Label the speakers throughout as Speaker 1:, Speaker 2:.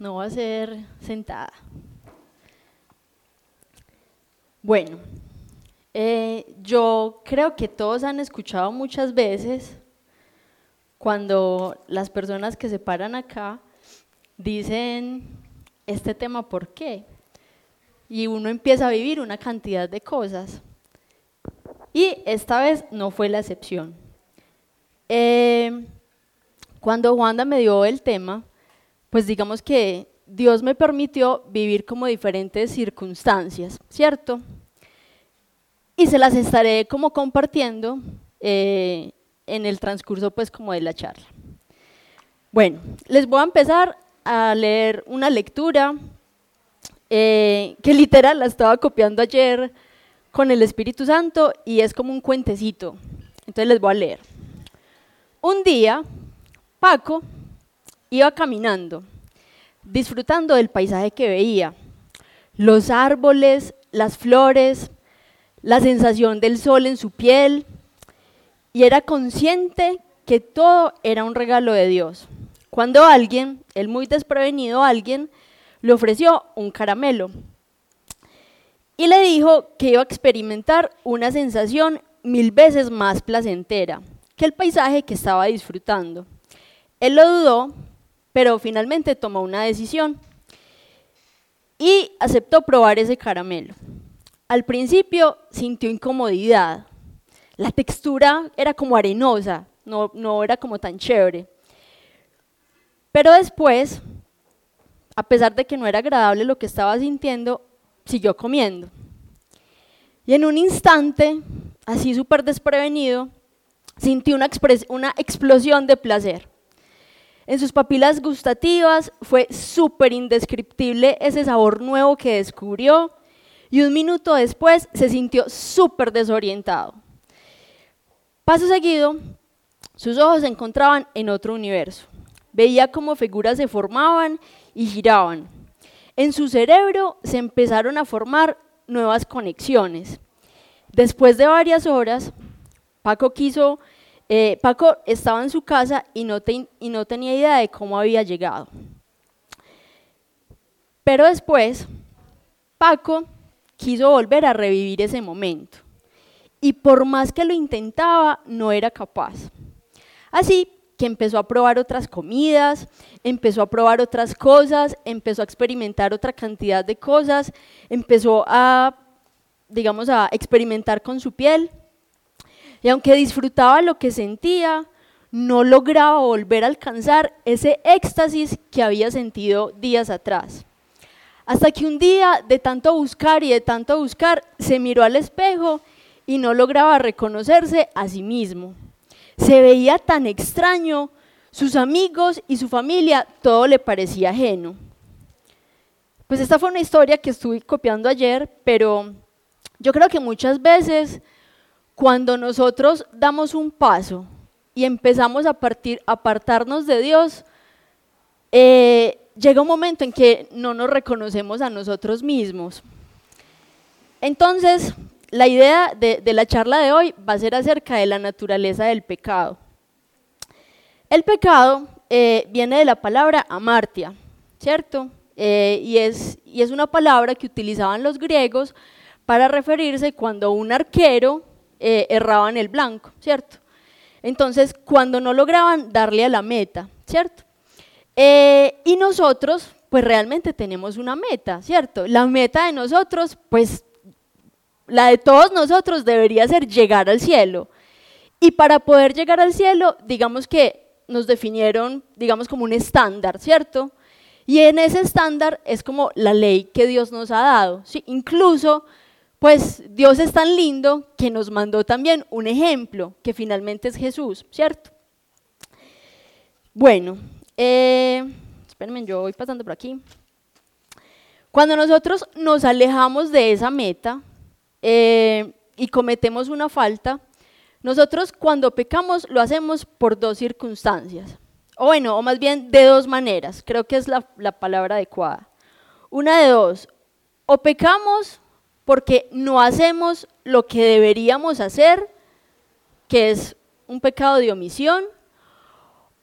Speaker 1: no va a ser sentada. Bueno, eh, yo creo que todos han escuchado muchas veces cuando las personas que se paran acá dicen este tema, ¿por qué? Y uno empieza a vivir una cantidad de cosas. Y esta vez no fue la excepción. Eh, cuando Juanda me dio el tema, pues digamos que Dios me permitió vivir como diferentes circunstancias, ¿cierto? Y se las estaré como compartiendo eh, en el transcurso pues como de la charla. Bueno, les voy a empezar a leer una lectura eh, que literal la estaba copiando ayer con el Espíritu Santo y es como un cuentecito. Entonces les voy a leer. Un día, Paco iba caminando, disfrutando del paisaje que veía, los árboles, las flores, la sensación del sol en su piel, y era consciente que todo era un regalo de Dios. Cuando alguien, el muy desprevenido alguien, le ofreció un caramelo y le dijo que iba a experimentar una sensación mil veces más placentera que el paisaje que estaba disfrutando. Él lo dudó, pero finalmente tomó una decisión y aceptó probar ese caramelo. Al principio sintió incomodidad. La textura era como arenosa, no, no era como tan chévere. Pero después, a pesar de que no era agradable lo que estaba sintiendo, siguió comiendo. Y en un instante, así súper desprevenido, sintió una, una explosión de placer. En sus papilas gustativas fue súper indescriptible ese sabor nuevo que descubrió y un minuto después se sintió súper desorientado. Paso seguido, sus ojos se encontraban en otro universo. Veía cómo figuras se formaban y giraban. En su cerebro se empezaron a formar nuevas conexiones. Después de varias horas, Paco quiso eh, Paco estaba en su casa no, y no tenía idea de cómo había llegado. Pero después, Paco quiso volver a revivir ese momento. Y por más que lo intentaba, no era capaz. Así que empezó a probar otras comidas, empezó a probar otras cosas, empezó a experimentar otra cantidad de cosas, empezó a, digamos, a experimentar con su piel y aunque disfrutaba lo que sentía, no lograba volver a alcanzar ese éxtasis que había sentido días atrás. Hasta que un día, de tanto buscar y de tanto buscar, se miró al espejo y no lograba reconocerse a sí mismo. Se veía tan extraño, sus amigos y su familia, todo le parecía ajeno. Pues esta fue una historia que estuve copiando ayer, pero yo creo que muchas veces cuando nosotros damos un paso y empezamos a partir, apartarnos de Dios, eh, llega un momento en que no nos reconocemos a nosotros mismos. Entonces, la idea de, la charla de hoy va a ser acerca de la naturaleza del pecado. El pecado eh, viene de la palabra amartia, ¿cierto? Eh, y, es, y es una palabra que utilizaban los griegos para referirse cuando un arquero eh, erraban el blanco, ¿cierto? Entonces, cuando no lograban darle a la meta, ¿cierto? Eh, y nosotros, pues realmente tenemos una meta, ¿cierto? La meta de nosotros, pues la de todos nosotros debería ser llegar al cielo. Y para poder llegar al cielo, digamos que nos definieron, digamos, como un estándar, ¿cierto? Y en ese estándar es como la ley que Dios nos ha dado. ¿sí? Incluso pues Dios es tan lindo que nos mandó también un ejemplo, que finalmente es Jesús, ¿cierto? Bueno, eh, espérenme, yo voy pasando por aquí. Cuando nosotros nos alejamos de esa meta eh, y cometemos una falta, nosotros cuando pecamos lo hacemos por dos circunstancias, o bueno, o más bien de dos maneras, creo que es la, la palabra adecuada. Una de dos, o pecamos porque no hacemos lo que deberíamos hacer, que es un pecado de omisión,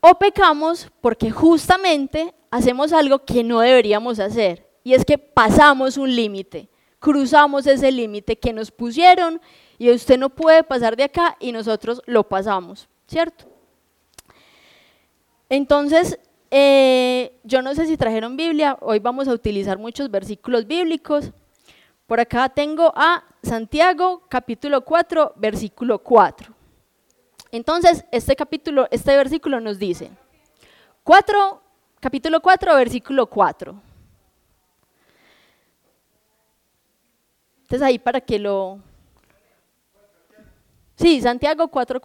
Speaker 1: o pecamos porque justamente hacemos algo que no deberíamos hacer, y es que pasamos un límite, cruzamos ese límite que nos pusieron y usted no puede pasar de acá y nosotros lo pasamos, ¿cierto? Entonces, eh, yo no sé si trajeron Biblia, hoy vamos a utilizar muchos versículos bíblicos. Por acá tengo a Santiago capítulo 4, versículo 4. Entonces, este capítulo, este versículo nos dice, 4, capítulo 4, versículo 4. Entonces ahí para que lo... Sí, Santiago 4,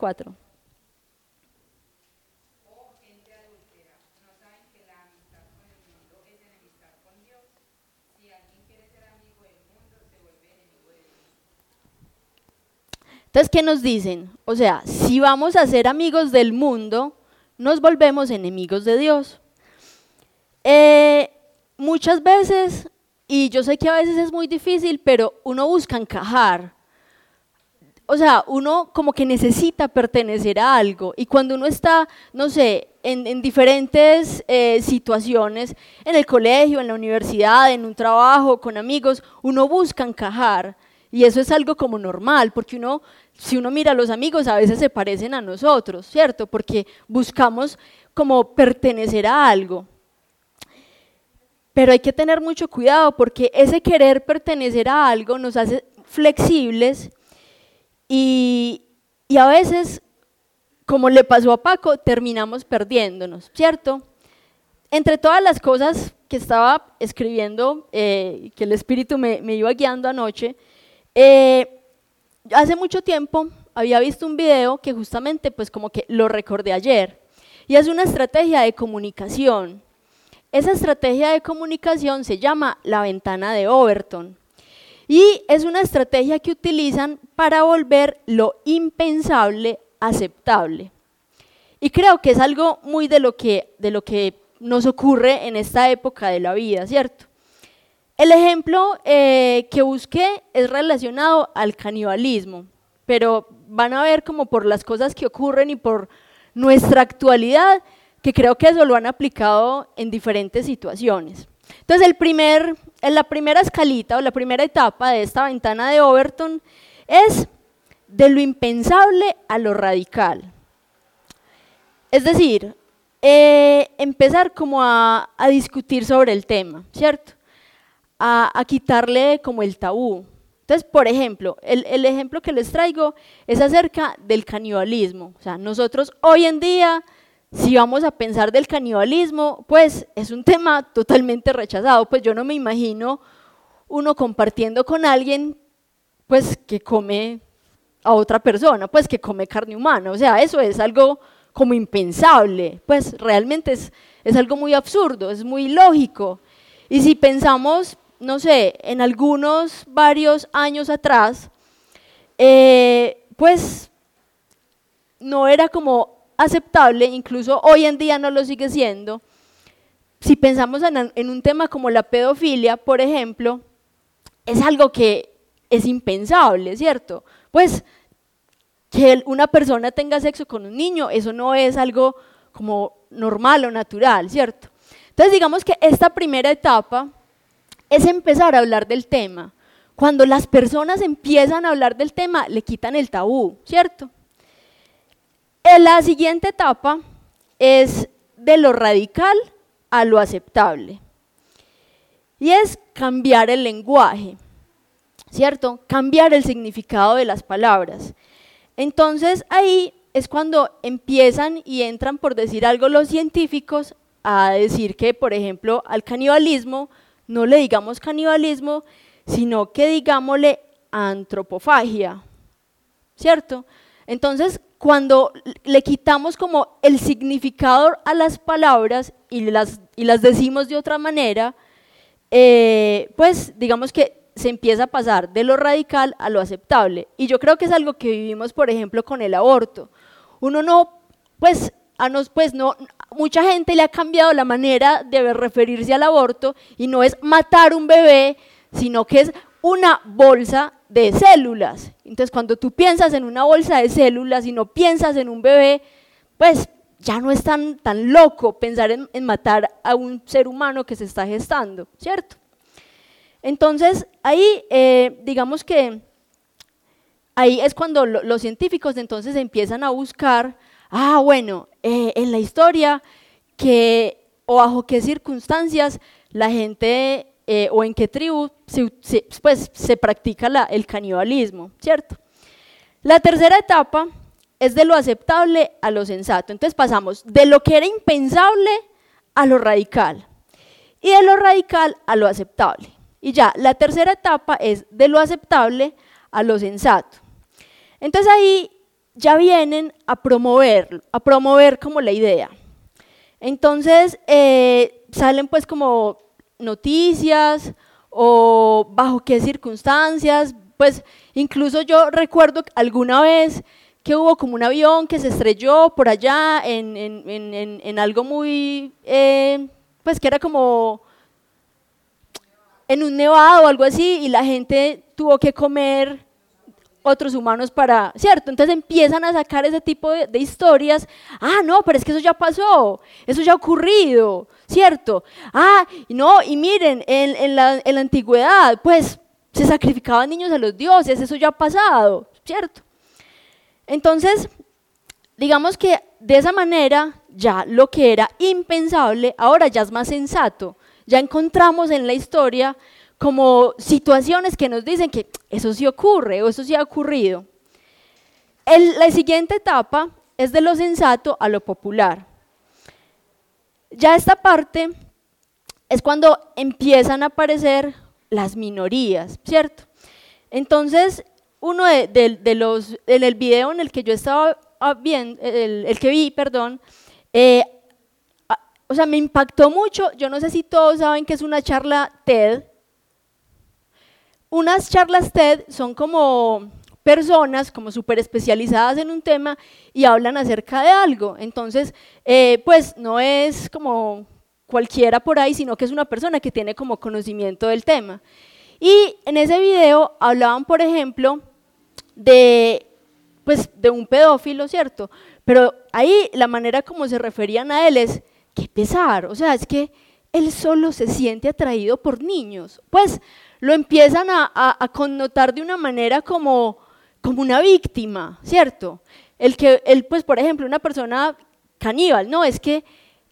Speaker 1: Entonces, ¿qué nos dicen? O sea, si vamos a ser amigos del mundo, nos volvemos enemigos de Dios. Eh, muchas veces, y yo sé que a veces es muy difícil, pero uno busca encajar. O sea, uno como que necesita pertenecer a algo. Y cuando uno está, no sé, en, diferentes eh, situaciones, en el colegio, en la universidad, en un trabajo, con amigos, uno busca encajar. Y eso es algo como normal, porque uno si uno mira a los amigos, a veces se parecen a nosotros, ¿cierto? Porque buscamos como pertenecer a algo. Pero hay que tener mucho cuidado porque ese querer pertenecer a algo nos hace flexibles y, y a veces, como le pasó a Paco, terminamos perdiéndonos, ¿cierto? Entre todas las cosas que estaba escribiendo, eh, que el Espíritu me, me iba guiando anoche, eh, hace mucho tiempo había visto un video que justamente pues como que lo recordé ayer y es una estrategia de comunicación. Esa estrategia de comunicación se llama la ventana de Overton y es una estrategia que utilizan para volver lo impensable aceptable. Y creo que es algo muy de lo que, de lo que nos ocurre en esta época de la vida, ¿cierto? El ejemplo eh, que busqué es relacionado al canibalismo, pero van a ver como por las cosas que ocurren y por nuestra actualidad, que creo que eso lo han aplicado en diferentes situaciones. Entonces, el primer, la primera escalita o la primera etapa de esta ventana de Overton es de lo impensable a lo radical. Es decir, eh, empezar como a discutir sobre el tema, ¿cierto? A, quitarle como el tabú. Entonces, por ejemplo, el, el, ejemplo que les traigo es acerca del canibalismo. O sea, nosotros hoy en día, si vamos a pensar del canibalismo, pues es un tema totalmente rechazado. Pues yo no me imagino uno compartiendo con alguien, pues que come a otra persona, pues que come carne humana. O sea, eso es algo como impensable. Pues realmente es, es algo muy absurdo, es muy lógico. Y si pensamos no sé, en algunos varios años atrás, eh, pues no era como aceptable, incluso hoy en día no lo sigue siendo. Si pensamos en, un tema como la pedofilia, por ejemplo, es algo que es impensable, ¿cierto? Pues que una persona tenga sexo con un niño, eso no es algo como normal o natural, ¿cierto? Entonces digamos que esta primera etapa es empezar a hablar del tema. Cuando las personas empiezan a hablar del tema, le quitan el tabú, ¿cierto? En la siguiente etapa es de lo radical a lo aceptable. Y es cambiar el lenguaje, ¿cierto? Cambiar el significado de las palabras. Entonces ahí es cuando empiezan y entran, por decir algo, los científicos a decir que, por ejemplo, al canibalismo no le digamos canibalismo, sino que digámosle antropofagia, ¿cierto? Entonces, cuando le quitamos como el significado a las palabras y las, y las decimos de otra manera, eh, pues digamos que se empieza a pasar de lo radical a lo aceptable. Y yo creo que es algo que vivimos, por ejemplo, con el aborto. Uno no, pues a nos, pues no, mucha gente le ha cambiado la manera de referirse al aborto y no es matar un bebé, sino que es una bolsa de células. Entonces, cuando tú piensas en una bolsa de células y no piensas en un bebé, pues ya no es tan, tan loco pensar en, matar a un ser humano que se está gestando, ¿cierto? Entonces, ahí, eh, digamos que ahí es cuando los científicos entonces empiezan a buscar, ah, bueno, eh, en la historia, que, o bajo qué circunstancias la gente eh, o en qué tribu se, pues, se practica el canibalismo, ¿cierto? La tercera etapa es de lo aceptable a lo sensato. Entonces pasamos de lo que era impensable a lo radical y de lo radical a lo aceptable. Y ya, la tercera etapa es de lo aceptable a lo sensato. Entonces ahí ya vienen a promover, a promover como la idea. Entonces eh, salen pues como noticias o bajo qué circunstancias, pues incluso yo recuerdo alguna vez que hubo como un avión que se estrelló por allá en, en, en, algo muy, eh, pues que era como en un nevado o algo así y la gente tuvo que comer otros humanos para, ¿cierto? Entonces empiezan a sacar ese tipo de, historias. Ah, no, pero es que eso ya pasó, eso ya ha ocurrido, ¿cierto? Ah, no, y miren, en, la, en la antigüedad, pues se sacrificaban niños a los dioses, eso ya ha pasado, ¿cierto? Entonces, digamos que de esa manera ya lo que era impensable ahora ya es más sensato. Ya encontramos en la historia como situaciones que nos dicen que eso sí ocurre o eso sí ha ocurrido. la siguiente etapa es de lo sensato a lo popular. Ya esta parte es cuando empiezan a aparecer las minorías, ¿cierto? Entonces, uno de, los, en el video en el que yo estaba viendo, el, que vi, perdón, eh, o sea, me impactó mucho, yo no sé si todos saben que es una charla TED. Unas charlas TED son como personas como súper especializadas en un tema y hablan acerca de algo. Entonces, eh, pues no es como cualquiera por ahí, sino que es una persona que tiene como conocimiento del tema. Y en ese video hablaban, por ejemplo, de, pues, de un pedófilo, ¿cierto? Pero ahí la manera como se referían a él es, qué pesar, o sea, es que él solo se siente atraído por niños. Pues lo empiezan a, connotar de una manera como, como una víctima, ¿cierto? El que, él, pues, por ejemplo, una persona caníbal, no, es que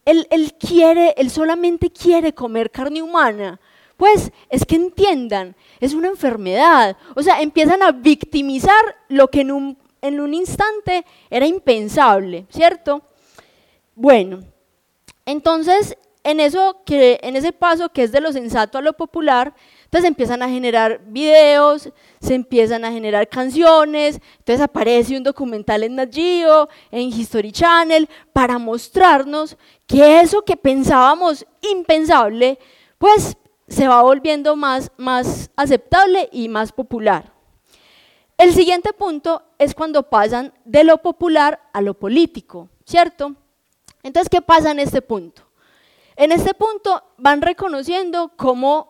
Speaker 1: él, quiere, él solamente quiere comer carne humana. Pues es que entiendan, es una enfermedad. O sea, empiezan a victimizar lo que en un, en un instante era impensable, ¿cierto? Bueno, entonces en eso que en ese paso que es de lo sensato a lo popular, entonces empiezan a generar videos, se empiezan a generar canciones, entonces aparece un documental en Nat en History Channel, para mostrarnos que eso que pensábamos impensable, pues se va volviendo más, más aceptable y más popular. El siguiente punto es cuando pasan de lo popular a lo político, ¿cierto? Entonces, ¿qué pasa en este punto? En este punto van reconociendo cómo,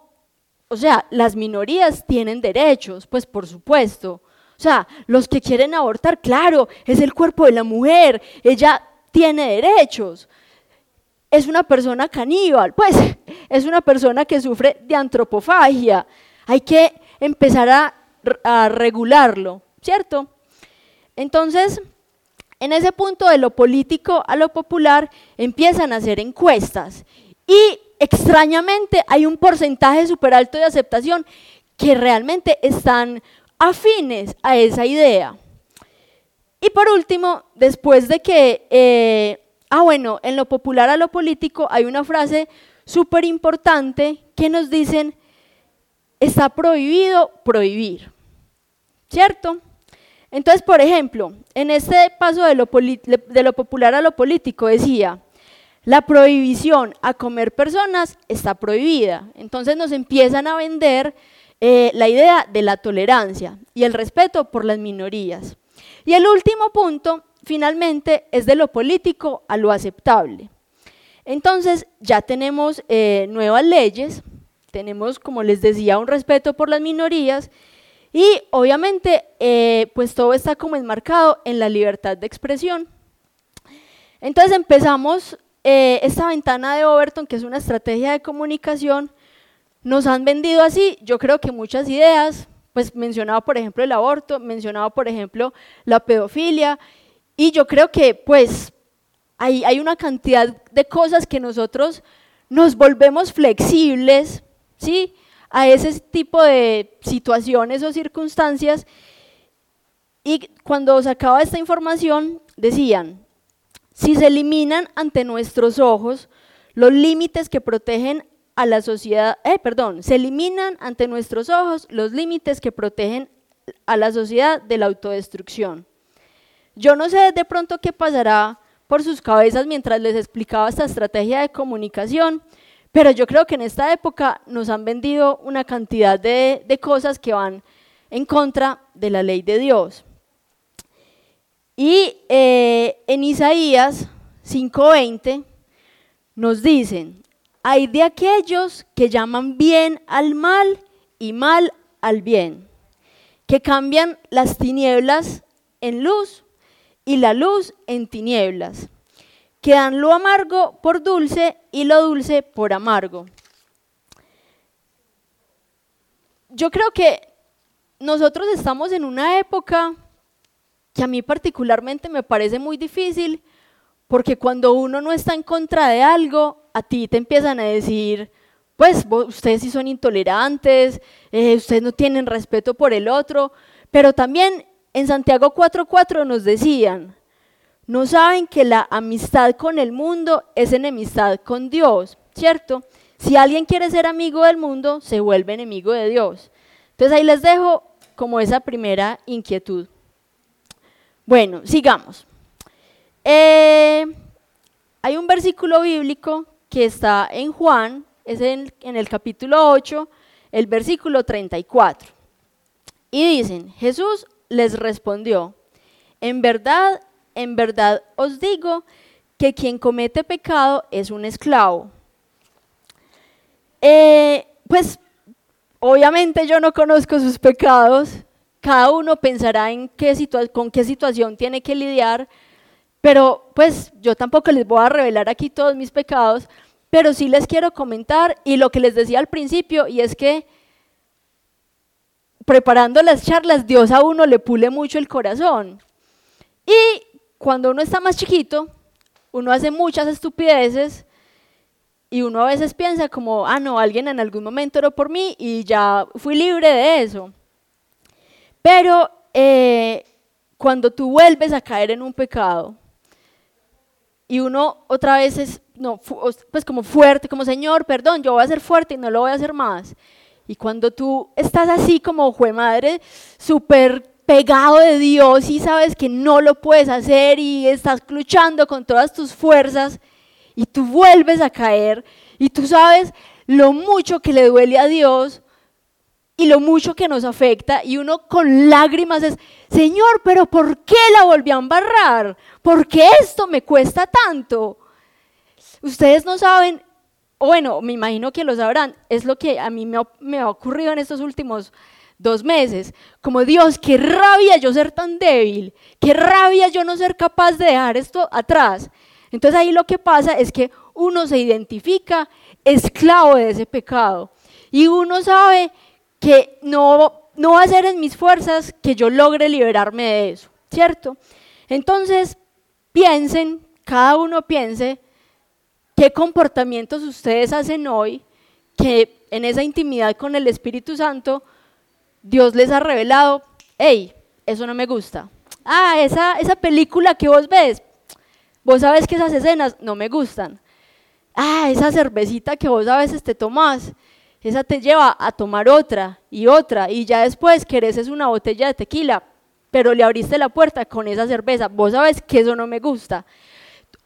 Speaker 1: o sea, las minorías tienen derechos, pues por supuesto. O sea, los que quieren abortar, claro, es el cuerpo de la mujer, ella tiene derechos. Es una persona caníbal, pues es una persona que sufre de antropofagia. Hay que empezar a, a regularlo, ¿cierto? Entonces, en ese punto de lo político a lo popular empiezan a hacer encuestas y extrañamente hay un porcentaje súper alto de aceptación que realmente están afines a esa idea. Y por último, después de que, eh, ah bueno, en lo popular a lo político hay una frase súper importante que nos dicen, está prohibido prohibir, ¿cierto? Entonces, por ejemplo, en este paso de lo, popular a lo político decía, la prohibición a comer personas está prohibida. Entonces nos empiezan a vender eh, la idea de la tolerancia y el respeto por las minorías. Y el último punto, finalmente, es de lo político a lo aceptable. Entonces ya tenemos eh, nuevas leyes, tenemos, como les decía, un respeto por las minorías y obviamente, eh, pues todo está como enmarcado en la libertad de expresión. Entonces empezamos eh, esta ventana de Overton, que es una estrategia de comunicación, nos han vendido así, yo creo que muchas ideas, pues mencionaba por ejemplo el aborto, mencionaba por ejemplo la pedofilia, y yo creo que pues hay, una cantidad de cosas que nosotros nos volvemos flexibles, ¿sí? A ese tipo de situaciones o circunstancias. Y cuando sacaba esta información, decían, si se eliminan ante nuestros ojos los límites que protegen a la sociedad, eh, perdón, se eliminan ante nuestros ojos los límites que protegen a la sociedad de la autodestrucción. Yo no sé de pronto qué pasará por sus cabezas mientras les explicaba esta estrategia de comunicación, pero yo creo que en esta época nos han vendido una cantidad de, de cosas que van en contra de la ley de Dios. Y eh, en Isaías 5:20 nos dicen, hay de aquellos que llaman bien al mal y mal al bien, que cambian las tinieblas en luz y la luz en tinieblas, que dan lo amargo por dulce y lo dulce por amargo. Yo creo que nosotros estamos en una época que a mí particularmente me parece muy difícil, porque cuando uno no está en contra de algo, a ti te empiezan a decir, pues ustedes sí son intolerantes, eh, ustedes no tienen respeto por el otro, pero también en Santiago 4.4 nos decían, no saben que la amistad con el mundo es enemistad con Dios, ¿cierto? Si alguien quiere ser amigo del mundo, se vuelve enemigo de Dios. Entonces ahí les dejo como esa primera inquietud. Bueno, sigamos. Eh, hay un versículo bíblico que está en Juan, es en, el capítulo 8, el versículo 34. Y dicen, Jesús les respondió, en verdad, en verdad os digo que quien comete pecado es un esclavo. Eh, pues obviamente yo no conozco sus pecados, cada uno pensará en qué con qué situación tiene que lidiar, pero pues yo tampoco les voy a revelar aquí todos mis pecados, pero sí les quiero comentar y lo que les decía al principio, y es que preparando las charlas, Dios a uno le pule mucho el corazón. Y cuando uno está más chiquito, uno hace muchas estupideces y uno a veces piensa como, ah, no, alguien en algún momento oró por mí y ya fui libre de eso. Pero eh, cuando tú vuelves a caer en un pecado y uno otra vez es, no, pues como fuerte, como Señor, perdón, yo voy a ser fuerte y no lo voy a hacer más. Y cuando tú estás así como fue madre, súper pegado de Dios y sabes que no lo puedes hacer y estás luchando con todas tus fuerzas y tú vuelves a caer y tú sabes lo mucho que le duele a Dios y lo mucho que nos afecta y uno con lágrimas es, Señor, pero ¿por qué la volví a embarrar? ¿Por qué esto me cuesta tanto? Ustedes no saben, bueno, me imagino que lo sabrán, es lo que a mí me ha, me ha ocurrido en estos últimos dos meses, como Dios, qué rabia yo ser tan débil, qué rabia yo no ser capaz de dejar esto atrás. Entonces ahí lo que pasa es que uno se identifica esclavo de ese pecado y uno sabe que no, no va a ser en mis fuerzas que yo logre liberarme de eso, ¿cierto? Entonces, piensen, cada uno piense qué comportamientos ustedes hacen hoy que en esa intimidad con el Espíritu Santo Dios les ha revelado, hey, eso no me gusta. Ah, esa, esa película que vos ves, vos sabes que esas escenas no me gustan. Ah, esa cervecita que vos a veces te tomás, esa te lleva a tomar otra y otra y ya después querés una botella de tequila, pero le abriste la puerta con esa cerveza. Vos sabes que eso no me gusta.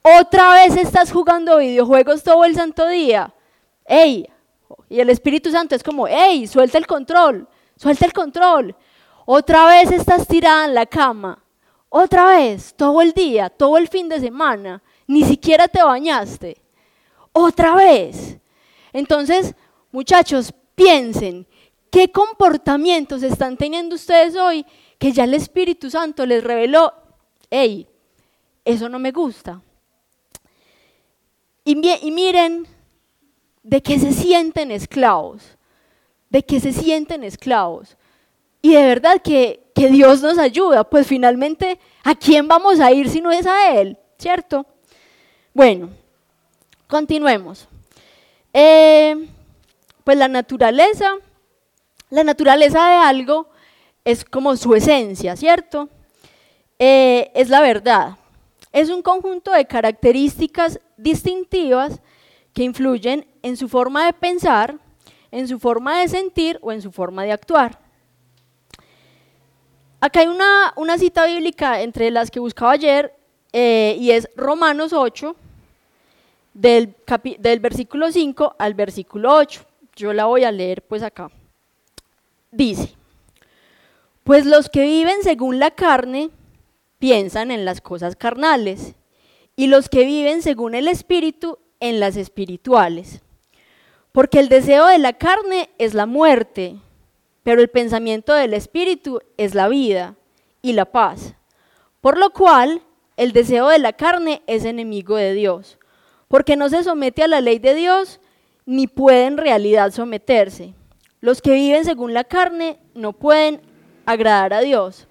Speaker 1: Otra vez estás jugando videojuegos todo el santo día. ¡Ey! Y el Espíritu Santo es como, ¡ey! Suelta el control, suelta el control. Otra vez estás tirada en la cama. Otra vez, todo el día, todo el fin de semana. Ni siquiera te bañaste. Otra vez. Entonces, Muchachos, piensen, ¿qué comportamientos están teniendo ustedes hoy que ya el Espíritu Santo les reveló? Hey, eso no me gusta. Y, miren de qué se sienten esclavos, de qué se sienten esclavos. Y de verdad que, Dios nos ayuda, pues finalmente, ¿a quién vamos a ir si no es a Él? ¿Cierto? Bueno, continuemos. Eh, pues la naturaleza, la naturaleza de algo es como su esencia, ¿cierto? Eh, es la verdad. Es un conjunto de características distintivas que influyen en su forma de pensar, en su forma de sentir o en su forma de actuar. Acá hay una, cita bíblica entre las que buscaba ayer eh, y es Romanos 8, del, del versículo 5 al versículo 8. Yo la voy a leer pues acá. Dice, pues los que viven según la carne piensan en las cosas carnales y los que viven según el Espíritu en las espirituales. Porque el deseo de la carne es la muerte, pero el pensamiento del Espíritu es la vida y la paz. Por lo cual, el deseo de la carne es enemigo de Dios, porque no se somete a la ley de Dios, ni puede en realidad someterse. Los que viven según la carne no pueden agradar a Dios.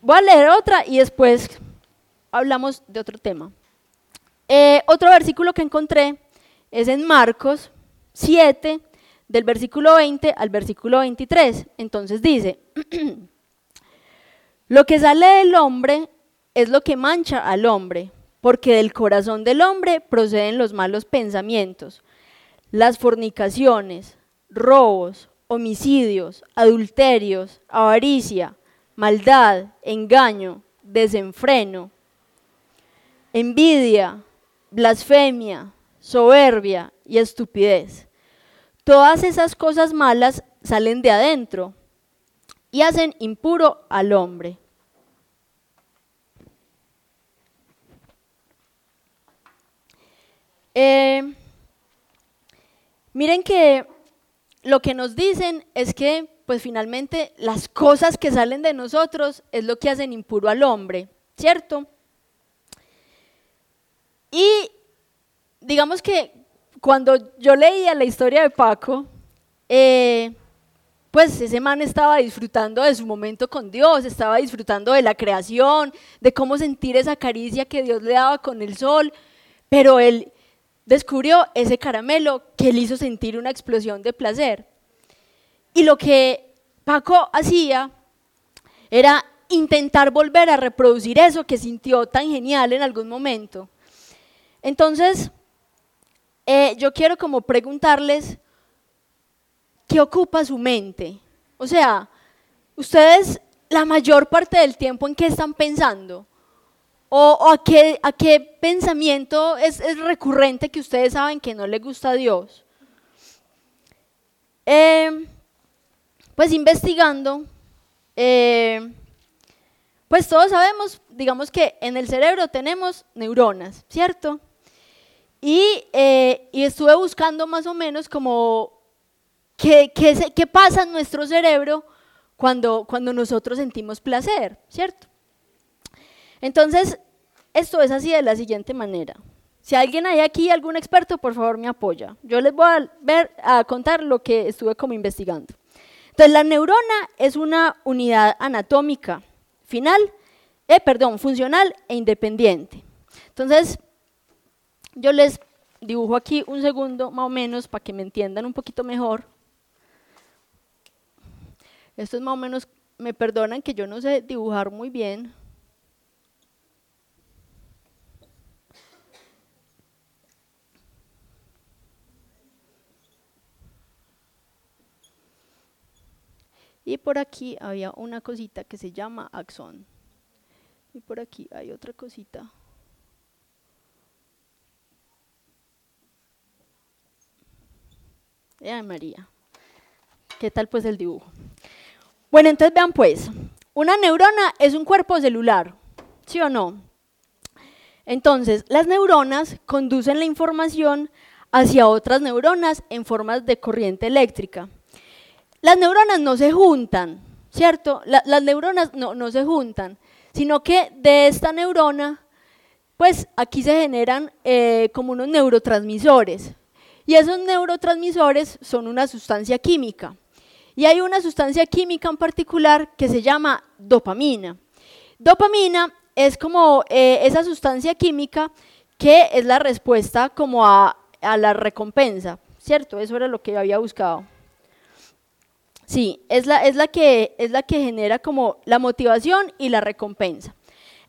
Speaker 1: Voy a leer otra y después hablamos de otro tema. Eh, otro versículo que encontré es en Marcos 7, del versículo 20 al versículo 23. Entonces dice, lo que sale del hombre es lo que mancha al hombre, porque del corazón del hombre proceden los malos pensamientos, las fornicaciones, robos, homicidios, adulterios, avaricia, maldad, engaño, desenfreno, envidia, blasfemia, soberbia y estupidez. Todas esas cosas malas salen de adentro y hacen impuro al hombre. Eh, miren que lo que nos dicen es que pues finalmente las cosas que salen de nosotros es lo que hacen impuro al hombre, ¿cierto? Y digamos que cuando yo leía la historia de Paco, eh, pues ese man estaba disfrutando de su momento con Dios, estaba disfrutando de la creación, de cómo sentir esa caricia que Dios le daba con el sol, pero él descubrió ese caramelo que le hizo sentir una explosión de placer. Y lo que Paco hacía era intentar volver a reproducir eso que sintió tan genial en algún momento. Entonces, eh, yo quiero como preguntarles, ¿qué ocupa su mente? O sea, ustedes la mayor parte del tiempo en qué están pensando. ¿O, a, qué, a, qué, pensamiento es, recurrente que ustedes saben que no le gusta a Dios? Em, pues investigando, eh, pues todos sabemos, digamos que en el cerebro tenemos neuronas, ¿cierto? Y, eh, y estuve buscando más o menos como qué, qué, qué pasa en nuestro cerebro cuando, cuando nosotros sentimos placer, ¿cierto? Entonces, esto es así de la siguiente manera. Si alguien hay aquí, algún experto, por favor me apoya. Yo les voy a, ver, a contar lo que estuve como investigando. Entonces, la neurona es una unidad anatómica final, eh, perdón, funcional e independiente. Entonces, yo les dibujo aquí un segundo más o menos para que me entiendan un poquito mejor. Esto es más o menos, me perdonan que yo no sé dibujar muy bien. Y por aquí había una cosita que se llama axón. Y por aquí hay otra cosita. Ay, María. ¿Qué tal pues el dibujo? Bueno, entonces vean pues, una neurona es un cuerpo celular, ¿sí o no? Entonces, las neuronas conducen la información hacia otras neuronas en formas de corriente eléctrica. Las neuronas no se juntan, ¿cierto? las neuronas no, se juntan, sino que de esta neurona pues aquí se generan eh, como unos neurotransmisores. Y esos neurotransmisores son una sustancia química. Y hay una sustancia química en particular que se llama dopamina. Dopamina es como eh, esa sustancia química que es la respuesta como a, a la recompensa, ¿cierto? Eso era lo que yo había buscado. Sí, es la, es, la que, es la que genera como la motivación y la recompensa.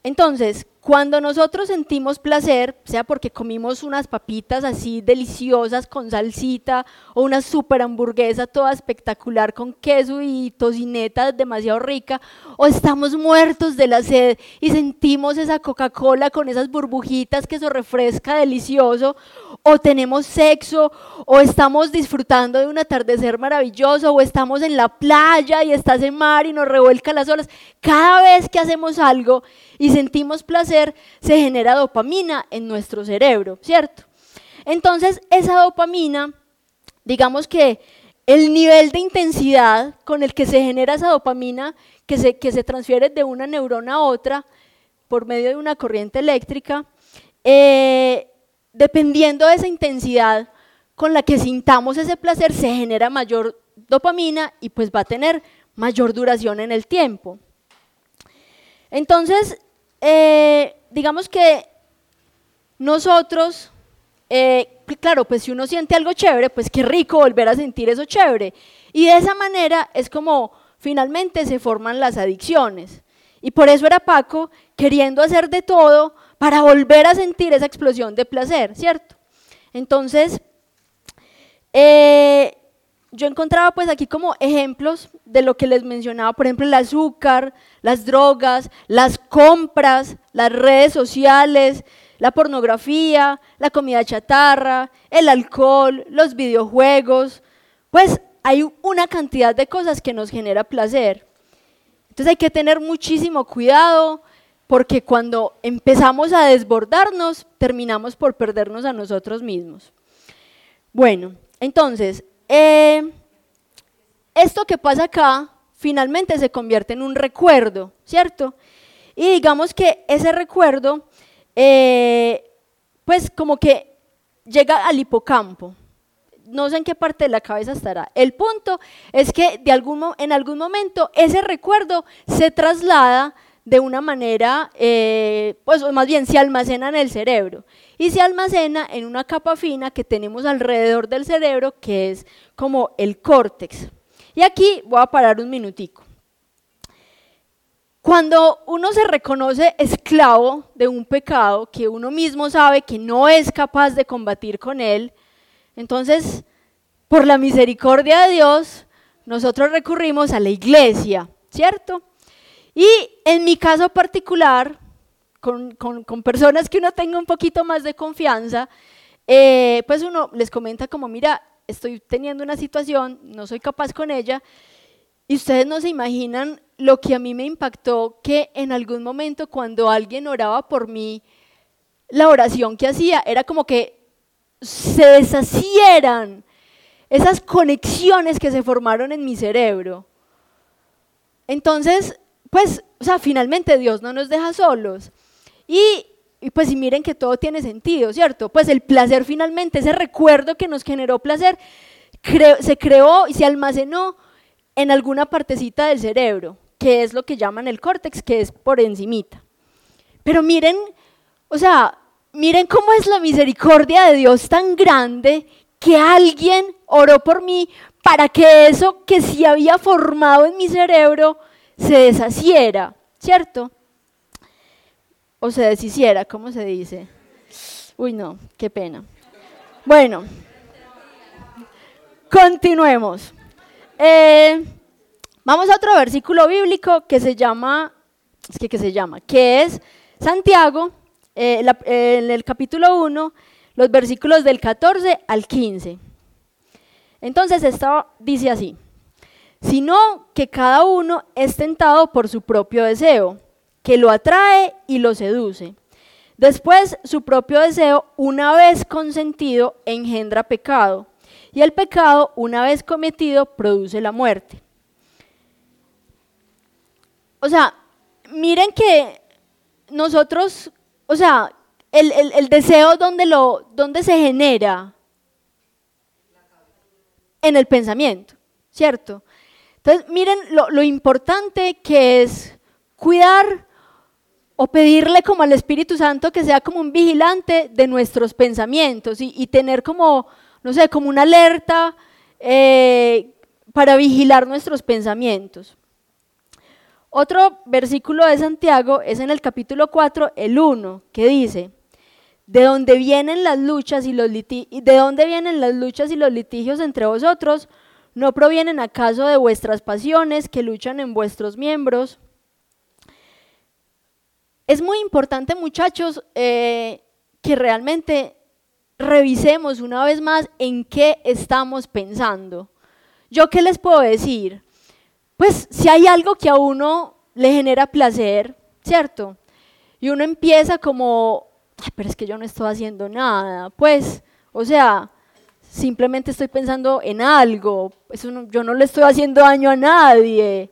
Speaker 1: Entonces, cuando nosotros sentimos placer, sea porque comimos unas papitas así deliciosas con salsita o una super hamburguesa toda espectacular con queso y tocineta demasiado rica, o estamos muertos de la sed y sentimos esa Coca-Cola con esas burbujitas que eso refresca delicioso, o tenemos sexo, o estamos disfrutando de un atardecer maravilloso, o estamos en la playa y estás en mar y nos revuelca las olas, cada vez que hacemos algo y sentimos placer, se genera dopamina en nuestro cerebro, ¿cierto? Entonces, esa dopamina, digamos que el nivel de intensidad con el que se genera esa dopamina, que se, que se transfiere de una neurona a otra por medio de una corriente eléctrica, eh, dependiendo de esa intensidad con la que sintamos ese placer, se genera mayor dopamina y pues va a tener mayor duración en el tiempo. Entonces, eh, digamos que nosotros, eh, claro, pues si uno siente algo chévere, pues qué rico volver a sentir eso chévere. Y de esa manera es como finalmente se forman las adicciones. Y por eso era Paco queriendo hacer de todo para volver a sentir esa explosión de placer, ¿cierto? Entonces, eh, yo encontraba pues aquí como ejemplos de lo que les mencionaba, por ejemplo, el azúcar, las drogas, las compras, las redes sociales, la pornografía, la comida chatarra, el alcohol, los videojuegos, pues hay una cantidad de cosas que nos genera placer. Entonces hay que tener muchísimo cuidado porque cuando empezamos a desbordarnos, terminamos por perdernos a nosotros mismos. Bueno, entonces, eh, esto que pasa acá finalmente se convierte en un recuerdo, ¿cierto? Y digamos que ese recuerdo, eh, pues como que llega al hipocampo. No sé en qué parte de la cabeza estará. El punto es que de algún, en algún momento ese recuerdo se traslada de una manera, eh, pues más bien se almacena en el cerebro y se almacena en una capa fina que tenemos alrededor del cerebro que es como el córtex. Y aquí voy a parar un minutico. Cuando uno se reconoce esclavo de un pecado que uno mismo sabe que no es capaz de combatir con él, entonces, por la misericordia de Dios, nosotros recurrimos a la iglesia, ¿cierto? Y en mi caso particular, con, personas que uno tenga un poquito más de confianza, eh, pues uno les comenta como, mira, estoy teniendo una situación, no soy capaz con ella, y ustedes no se imaginan lo que a mí me impactó que en algún momento cuando alguien oraba por mí, la oración que hacía era como que se deshacieran esas conexiones que se formaron en mi cerebro. Entonces, pues, o sea, finalmente Dios no nos deja solos. Y, pues, miren que todo tiene sentido, ¿cierto? Pues el placer finalmente, ese recuerdo que nos generó placer, se creó y se almacenó en alguna partecita del cerebro, que es lo que llaman el córtex, que es por encimita. Pero miren, o sea, miren cómo es la misericordia de Dios tan grande que alguien oró por mí para que eso que sí había formado en mi cerebro se deshaciera, ¿cierto? O se deshiciera, ¿cómo se dice? Uy, no, qué pena. Bueno, continuemos. Eh, vamos a otro versículo bíblico que se llama, es que, que se llama, que es Santiago, eh, en el capítulo 1, los versículos del 14 al 15. Entonces, esto dice así sino que cada uno es tentado por su propio deseo, que lo atrae y lo seduce. Después, su propio deseo, una vez consentido, engendra pecado, y el pecado, una vez cometido, produce la muerte. O sea, miren que nosotros, o sea, el, deseo, ¿dónde, lo, ¿dónde se genera? En el pensamiento, ¿cierto? Entonces, miren lo, importante que es cuidar o pedirle como al Espíritu Santo que sea como un vigilante de nuestros pensamientos y, tener como, no sé, como una alerta eh, para vigilar nuestros pensamientos. Otro versículo de Santiago es en el capítulo 4, el 1, que dice, de dónde vienen de dónde vienen las luchas y los litigios entre vosotros, no provienen acaso de vuestras pasiones que luchan en vuestros miembros. Es muy importante, muchachos, eh, que realmente revisemos una vez más en qué estamos pensando. ¿Yo qué les puedo decir? pues si hay algo que a uno le genera placer, ¿cierto? Y uno empieza como, pero es que yo no estoy haciendo nada, pues, o sea, simplemente estoy pensando en algo, yo no le estoy haciendo daño a nadie,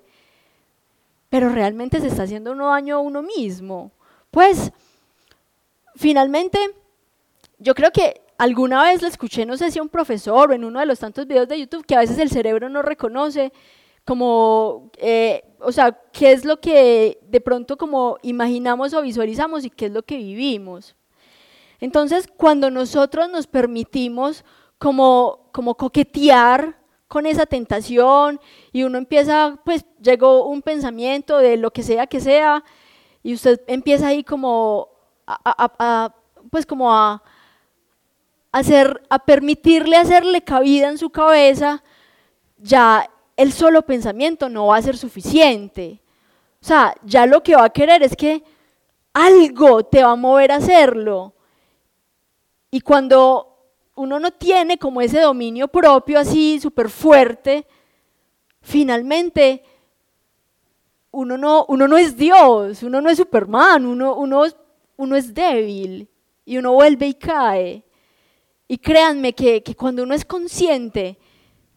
Speaker 1: pero realmente se está haciendo uno daño a uno mismo. Pues, finalmente, yo creo que alguna vez le escuché, no sé si a un profesor o en uno de los tantos videos de YouTube, que a veces el cerebro no reconoce como, eh, o sea, qué es lo que de pronto como imaginamos o visualizamos y qué es lo que vivimos. Entonces, cuando nosotros nos permitimos como, como coquetear con esa tentación y uno empieza, pues llegó un pensamiento de lo que sea que sea y usted empieza ahí como a, pues como a hacer, a permitirle hacerle cabida en su cabeza, ya el solo pensamiento no va a ser suficiente. O sea, ya lo que va a querer es que algo te va a mover a hacerlo. Y cuando uno no tiene como ese dominio propio así súper fuerte, finalmente uno no, uno no es Dios, uno no es Superman, uno, uno, uno es débil y uno vuelve y cae. Y créanme que, que cuando uno es consciente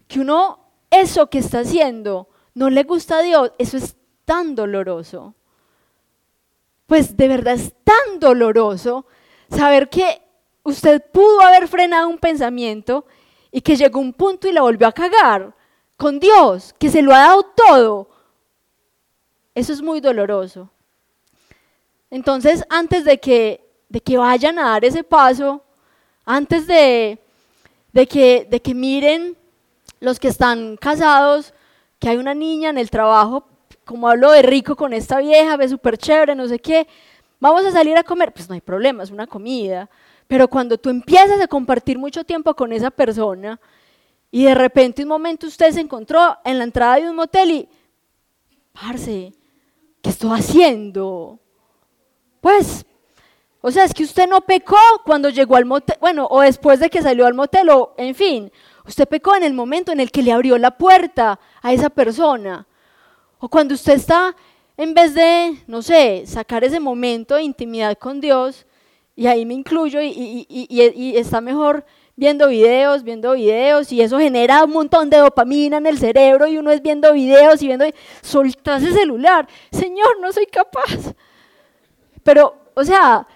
Speaker 1: que uno eso que está haciendo no le gusta a Dios, eso es tan doloroso. Pues de verdad es tan doloroso saber que usted pudo haber frenado un pensamiento y que llegó un punto y la volvió a cagar con Dios, que se lo ha dado todo. Eso es muy doloroso. Entonces, antes de que, de que vayan a dar ese paso, antes de, de, que, de que miren los que están casados, que hay una niña en el trabajo, como hablo de rico con esta vieja, ve súper chévere, no sé qué, vamos a salir a comer, pues no hay problema, es una comida. Pero cuando tú empiezas a compartir mucho tiempo con esa persona y de repente un momento usted se encontró en la entrada de un motel y, parce, ¿qué estoy haciendo? Pues, o sea, es que usted no pecó cuando llegó al motel, bueno, o después de que salió al motel, o en fin, Usted pecó en el momento en el que le abrió la puerta a esa persona. O cuando usted está, en vez de, no sé, sacar ese momento de intimidad con Dios, y ahí me incluyo, y, está mejor viendo videos, viendo videos, y eso genera un montón de dopamina en el cerebro, y uno es viendo videos y viendo, soltás ese celular, Señor, no soy capaz. Pero, o sea,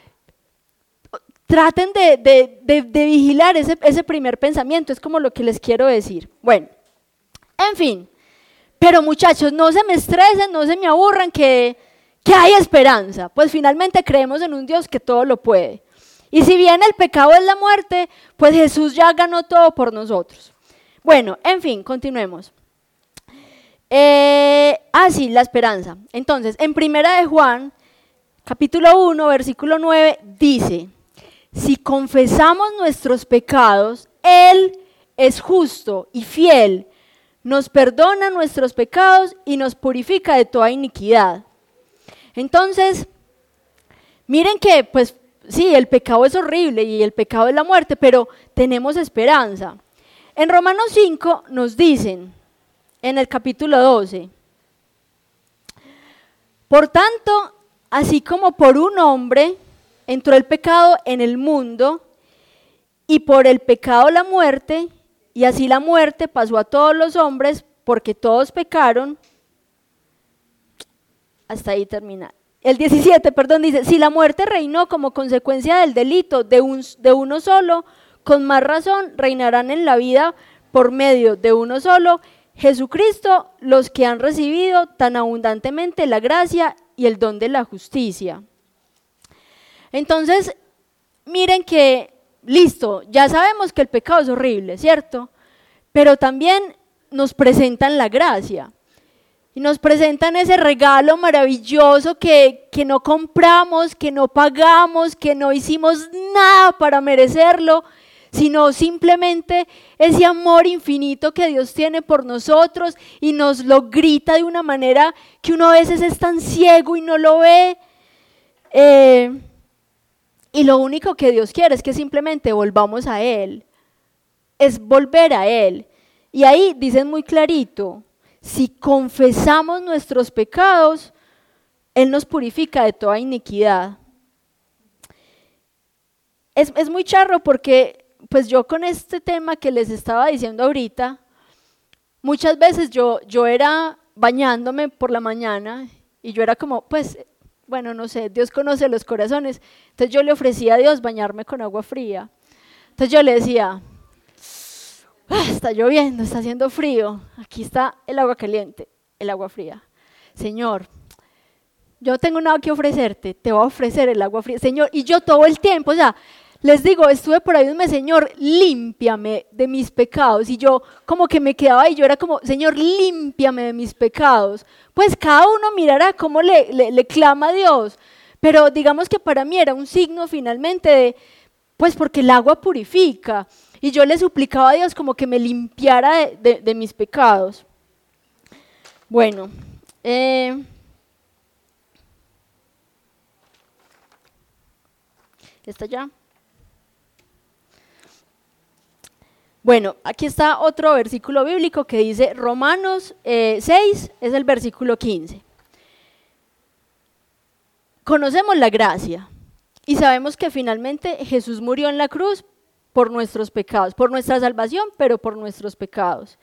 Speaker 1: traten de, vigilar ese, primer pensamiento, es como lo que les quiero decir. Bueno, en fin, pero muchachos, no se me estresen, no se me aburran, que, que hay esperanza, pues finalmente creemos en un Dios que todo lo puede. Y si bien el pecado es la muerte, pues Jesús ya ganó todo por nosotros. Bueno, en fin, continuemos. Eh, ah, sí, la esperanza. Entonces, en primera de Juan, capítulo 1, versículo 9, dice, si confesamos nuestros pecados, Él es justo y fiel, nos perdona nuestros pecados y nos purifica de toda iniquidad. Entonces, miren que, pues sí, el pecado es horrible y el pecado es la muerte, pero tenemos esperanza. En Romanos 5 nos dicen, en el capítulo 12, por tanto, así como por un hombre entró el pecado en el mundo y por el pecado la muerte, y así la muerte pasó a todos los hombres porque todos pecaron. Hasta ahí termina. el 17, perdón, dice, si la muerte reinó como consecuencia del delito de, un, de uno solo, con más razón reinarán en la vida por medio de uno solo, Jesucristo, los que han recibido tan abundantemente la gracia y el don de la justicia. Entonces, miren que, listo, ya sabemos que el pecado es horrible, ¿cierto? Pero también nos presentan la gracia. Y nos presentan ese regalo maravilloso que, que no compramos, que no pagamos, que no hicimos nada para merecerlo, sino simplemente ese amor infinito que Dios tiene por nosotros y nos lo grita de una manera que uno a veces es tan ciego y no lo ve. Eh, y lo único que Dios quiere es que simplemente volvamos a Él, es volver a Él. Y ahí dicen muy clarito, si confesamos nuestros pecados, Él nos purifica de toda iniquidad. Es, muy charro porque, pues yo con este tema que les estaba diciendo ahorita, muchas veces yo, yo era bañándome por la mañana y yo era como, pues, bueno, no sé, Dios conoce los corazones. Entonces yo le ofrecía a Dios bañarme con agua fría. Entonces yo le decía, Ah, está lloviendo, está haciendo frío, aquí está el agua caliente, el agua fría. Señor, yo tengo nada que ofrecerte, te voy a ofrecer el agua fría. Señor, y yo todo el tiempo, o sea, les digo, estuve por ahí mes, Señor, límpiame de mis pecados. Y yo como que me quedaba y yo era como, Señor, límpiame de mis pecados. Pues cada uno mirará cómo le, le clama a Dios. Pero digamos que para mí era un signo finalmente de, pues porque el agua purifica. Y yo le suplicaba a Dios como que me limpiara de, mis pecados. Bueno, eh, ¿está ya? Bueno, aquí está otro versículo bíblico que dice Romanos 6, eh, es el versículo 15. Conocemos la gracia y sabemos que finalmente Jesús murió en la cruz por nuestros pecados, por nuestra salvación, pero por nuestros pecados.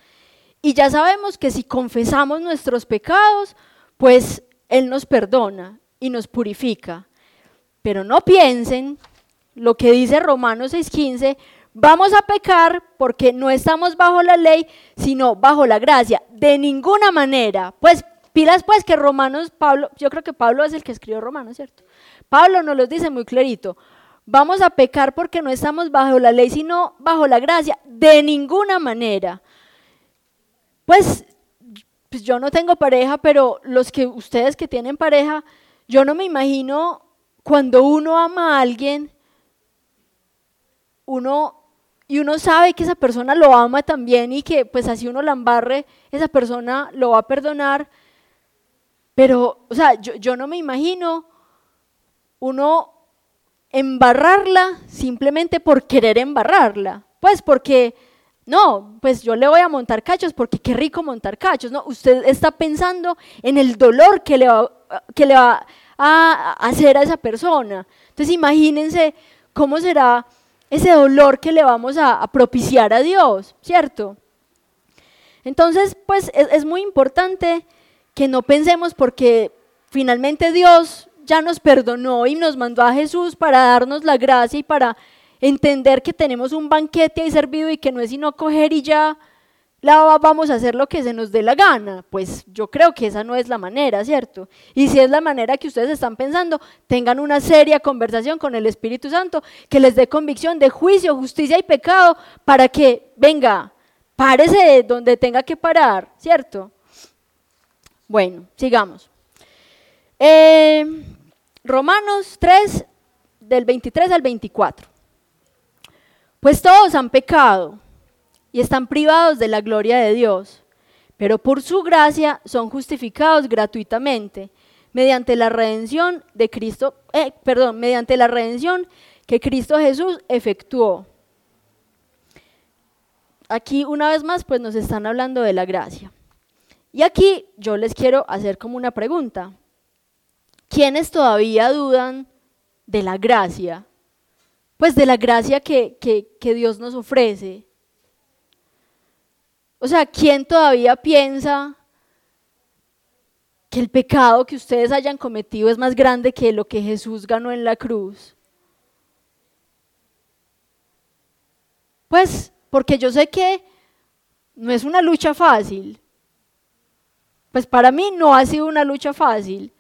Speaker 1: Y ya sabemos que si confesamos nuestros pecados, pues Él nos perdona y nos purifica. Pero no piensen lo que dice Romanos 6:15, vamos a pecar porque no estamos bajo la ley, sino bajo la gracia. De ninguna manera. Pues pilas pues que Romanos, Pablo, yo creo que Pablo es el que escribió Romanos, ¿cierto? Pablo nos lo dice muy clarito vamos a pecar porque no estamos bajo la ley, sino bajo la gracia. De ninguna manera. Pues, pues, yo no tengo pareja, pero los que ustedes que tienen pareja, yo no me imagino cuando uno ama a alguien, uno y uno sabe que esa persona lo ama también y que pues así uno la embarre, esa persona lo va a perdonar. Pero, o sea, yo, yo no me imagino uno embarrarla simplemente por querer embarrarla. Pues porque, no, pues yo le voy a montar cachos porque qué rico montar cachos. No, usted está pensando en el dolor que le va, que le va a hacer a esa persona. Entonces imagínense cómo será ese dolor que le vamos a, propiciar a Dios, ¿cierto? Entonces, pues es muy importante que no pensemos porque finalmente Dios ya nos perdonó y nos mandó a Jesús para darnos la gracia y para entender que tenemos un banquete ahí servido y que no es sino coger y ya la vamos a hacer lo que se nos dé la gana. Pues yo creo que esa no es la manera, ¿cierto? Y si es la manera que ustedes están pensando, tengan una seria conversación con el Espíritu Santo que les dé convicción de juicio, justicia y pecado para que, venga, párese donde tenga que parar, ¿cierto? Bueno, sigamos. Eh, Romanos 3, del 23 al 24. Pues todos han pecado y están privados de la gloria de Dios, pero por su gracia son justificados gratuitamente mediante la redención de Cristo, eh, perdón, mediante la redención que Cristo Jesús efectuó. Aquí una vez más pues nos están hablando de la gracia. Y aquí yo les quiero hacer como una pregunta. ¿Quiénes todavía dudan de la gracia? Pues de la gracia que, Dios nos ofrece. O sea, ¿quién todavía piensa que el pecado que ustedes hayan cometido es más grande que lo que Jesús ganó en la cruz? Pues porque yo sé que no es una lucha fácil. Pues para mí no ha sido una lucha fácil.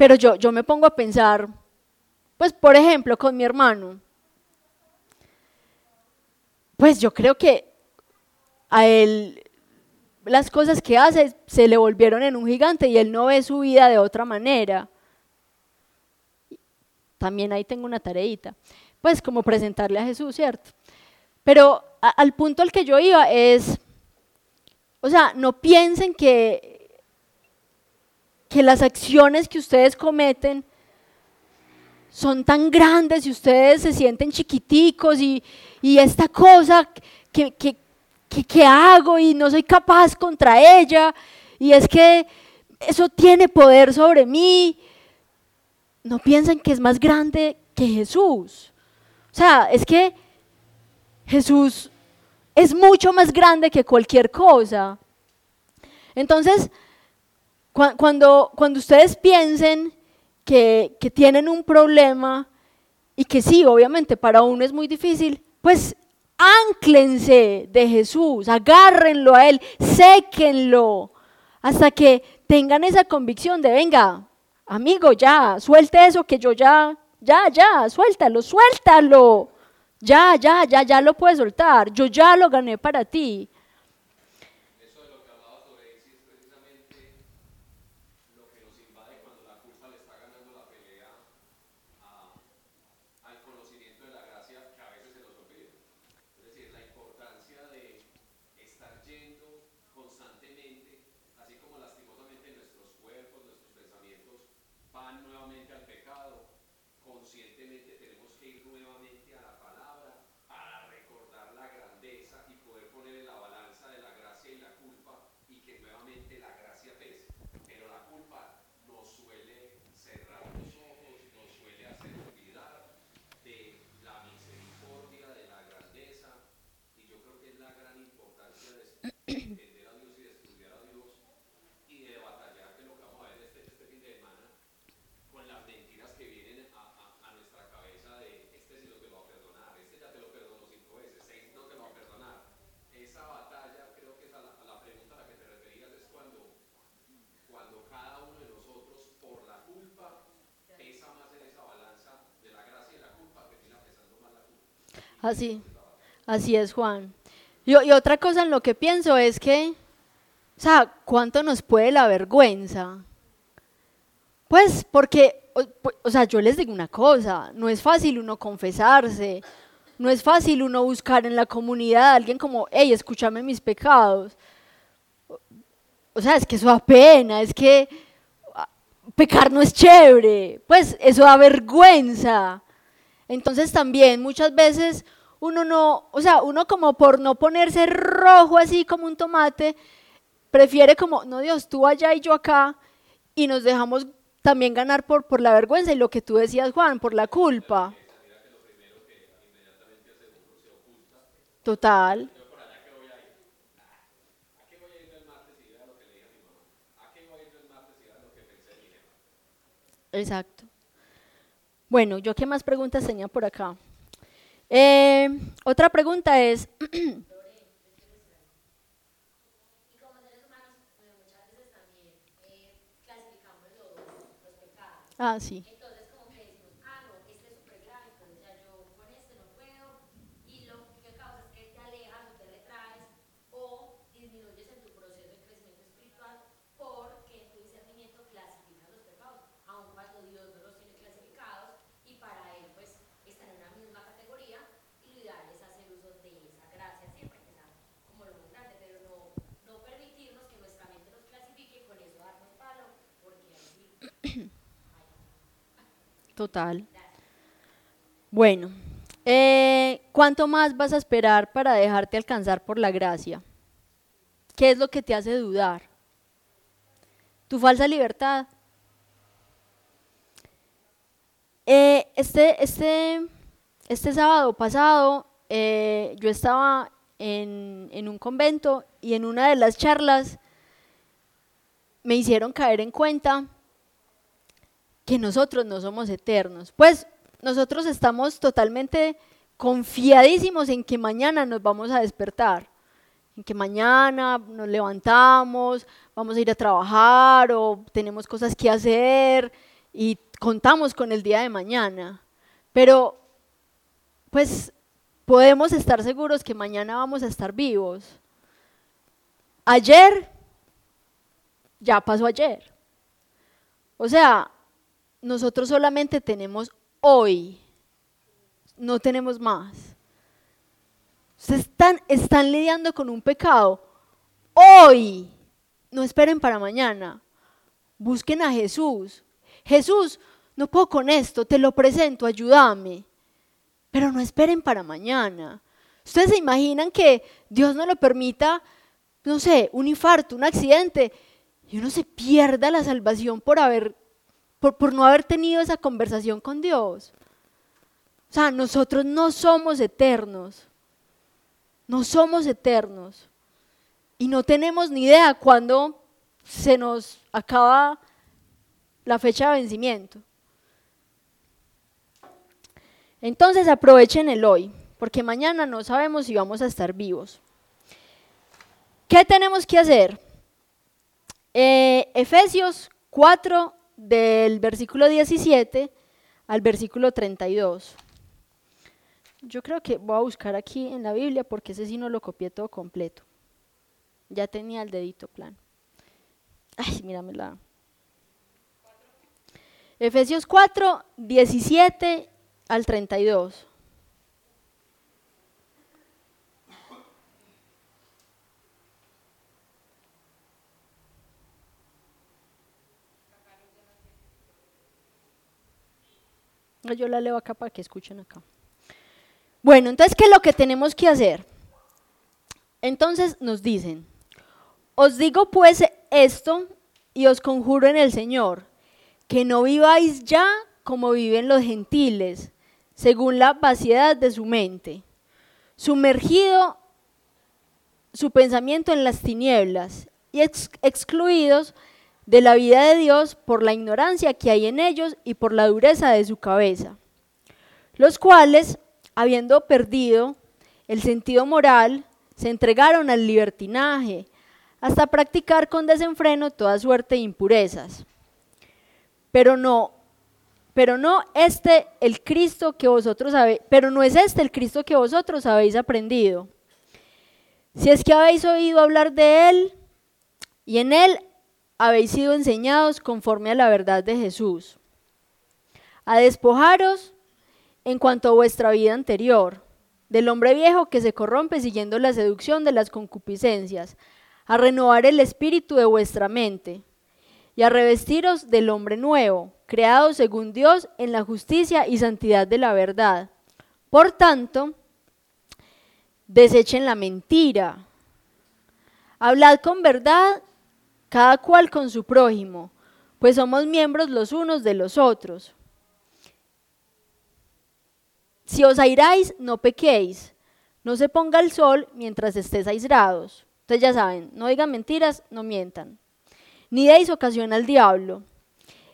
Speaker 1: Pero yo, yo me pongo a pensar, pues por ejemplo, con mi hermano. Pues yo creo que a él las cosas que hace se le volvieron en un gigante y él no ve su vida de otra manera. También ahí tengo una tareita. Pues como presentarle a Jesús, ¿cierto? Pero al punto al que yo iba es, o sea, no piensen que, que las acciones que ustedes cometen son tan grandes y ustedes se sienten chiquiticos y, y esta cosa que, que, ¿qué, hago? Y no soy capaz contra ella. Y es que eso tiene poder sobre mí. No piensen que es más grande que Jesús. O sea, es que Jesús es mucho más grande que cualquier cosa. Entonces, cuando, cuando ustedes piensen que, que tienen un problema y que sí, obviamente para uno es muy difícil, pues Ánclense de Jesús, agárrenlo a Él, séquenlo, hasta que tengan esa convicción de, venga, amigo, ya, suelte eso que yo ya, ya, ya, suéltalo, suéltalo. Ya, ya, ya, ya lo puedes soltar. Yo ya lo gané para ti. Así, así es, Juan. Y, otra cosa en lo que pienso es que, o sea, ¿cuánto nos puede la vergüenza? Pues porque, o, sea, yo les digo una cosa, no es fácil uno confesarse, no es fácil uno buscar en la comunidad a alguien como, hey, escúchame mis pecados. O sea, es que eso da pena, es que ah, pecar no es chévere, pues eso da vergüenza. Entonces también muchas veces uno no, o sea, uno como por no ponerse rojo así como un tomate, prefiere como, no Dios, tú allá y yo acá, y nos dejamos también ganar por, por la vergüenza y lo que tú decías, Juan, por la culpa. Total. Exacto. Bueno, yo qué más preguntas tenía por acá. Eh, otra pregunta es... ah, sí. Total. Bueno, eh, ¿cuánto más vas a esperar para dejarte alcanzar por la gracia? ¿Qué es lo que te hace dudar? ¿Tu falsa libertad? Eh, este, este, este sábado pasado eh, yo estaba en, en un convento y en una de las charlas me hicieron caer en cuenta que nosotros no somos eternos. Pues nosotros estamos totalmente confiadísimos en que mañana nos vamos a despertar, en que mañana nos levantamos, vamos a ir a trabajar o tenemos cosas que hacer y contamos con el día de mañana. Pero pues podemos estar seguros que mañana vamos a estar vivos. Ayer ya pasó ayer. O sea, nosotros solamente tenemos hoy, no tenemos más. Ustedes están, lidiando con un pecado hoy. No esperen para mañana. Busquen a Jesús. Jesús, no puedo con esto, te lo presento, ayúdame. Pero no esperen para mañana. Ustedes se imaginan que Dios no lo permita, no sé, un infarto, un accidente, y uno se pierda la salvación por, haber, por, no haber tenido esa conversación con Dios. O sea, nosotros no somos eternos. No somos eternos. Y no tenemos ni idea cuándo se nos acaba la fecha de vencimiento. Entonces aprovechen el hoy, porque mañana no sabemos si vamos a estar vivos. ¿Qué tenemos que hacer? Eh, Efesios 4, del versículo 17 al versículo 32. Yo creo que voy a buscar aquí en la Biblia porque ese sí no lo copié todo completo. Ya tenía el dedito plan. Ay, míramela. Efesios 4, 17 al 32. Yo la leo acá para que escuchen acá. Bueno, entonces, ¿qué es lo que tenemos que hacer? Entonces nos dicen, os digo pues esto y os conjuro en el Señor, que no viváis ya como viven los gentiles, según la vaciedad de su mente, sumergido su pensamiento en las tinieblas y excluidos de la vida de Dios por la ignorancia que hay en ellos y por la dureza de su cabeza, los cuales, habiendo perdido el sentido moral, se entregaron al libertinaje, hasta practicar con desenfreno toda suerte de impurezas. Pero no pero no este el Cristo que vosotros habéis, pero no es este el Cristo que vosotros habéis aprendido. Si es que habéis oído hablar de él y en él habéis sido enseñados conforme a la verdad de Jesús, a despojaros en cuanto a vuestra vida anterior, del hombre viejo que se corrompe siguiendo la seducción de las concupiscencias, a renovar el espíritu de vuestra mente y a revestiros del hombre nuevo creado según Dios en la justicia y santidad de la verdad. Por tanto, desechen la mentira. Hablad con verdad, cada cual con su prójimo, pues somos miembros los unos de los otros. Si os airáis, no pequéis. No se ponga el sol mientras estéis airados. Entonces ya saben, no digan mentiras, no mientan. Ni deis ocasión al diablo.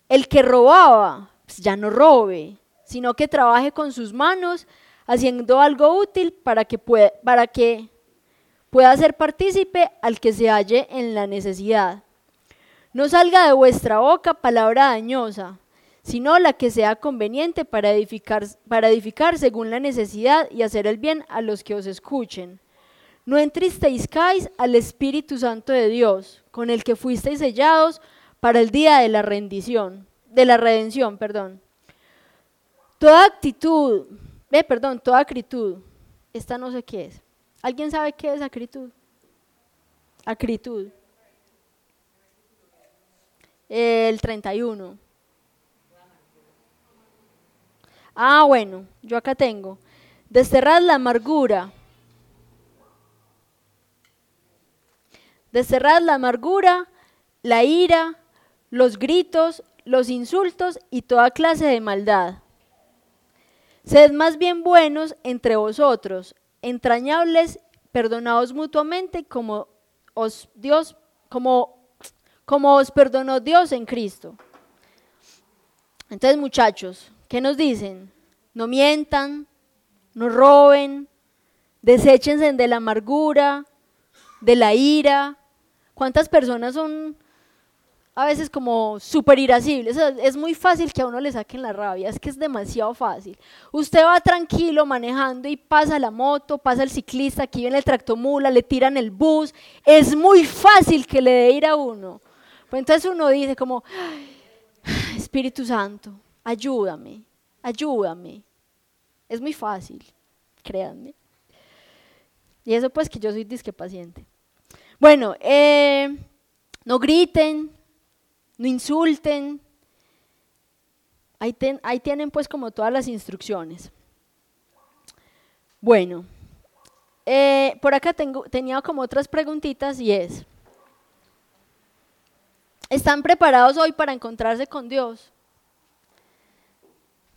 Speaker 1: El que robaba, pues ya no robe, sino que trabaje con sus manos haciendo algo útil para que pueda, para que pueda ser partícipe al que se halle en la necesidad. No salga de vuestra boca palabra dañosa, sino la que sea conveniente para edificar, para edificar según la necesidad y hacer el bien a los que os escuchen. No entristezcáis al Espíritu Santo de Dios, con el que fuisteis sellados para el día de la rendición, de la redención, perdón. Toda actitud, perdón, toda acritud, esta no sé qué es. ¿Alguien sabe qué es acritud? Acritud. El 31. Ah, bueno, yo acá tengo. Desterrad la amargura. Desterrad la amargura, la ira, los gritos, los insultos y toda clase de maldad. Sed más bien buenos entre vosotros, entrañables, perdonaos mutuamente como os Dios, como, como os perdonó Dios en Cristo. Entonces, muchachos, ¿qué nos dicen? No mientan, no roben, deséchense de la amargura, de la ira. ¿Cuántas personas son a veces como súper irascibles. Es muy fácil que a uno le saquen la rabia, es que es demasiado fácil. Usted va tranquilo manejando y pasa la moto, pasa el ciclista, aquí viene el tractomula, le tiran el bus. Es muy fácil que le dé ir a uno. Pues entonces uno dice como, Espíritu Santo, ayúdame, ayúdame. Es muy fácil, créanme. Y eso pues que yo soy disque paciente. Bueno, eh, no griten, no insulten. Ahí, tienen pues como todas las instrucciones. Bueno, eh, por acá tengo, tenía como otras preguntitas y es, ¿están preparados hoy para encontrarse con Dios?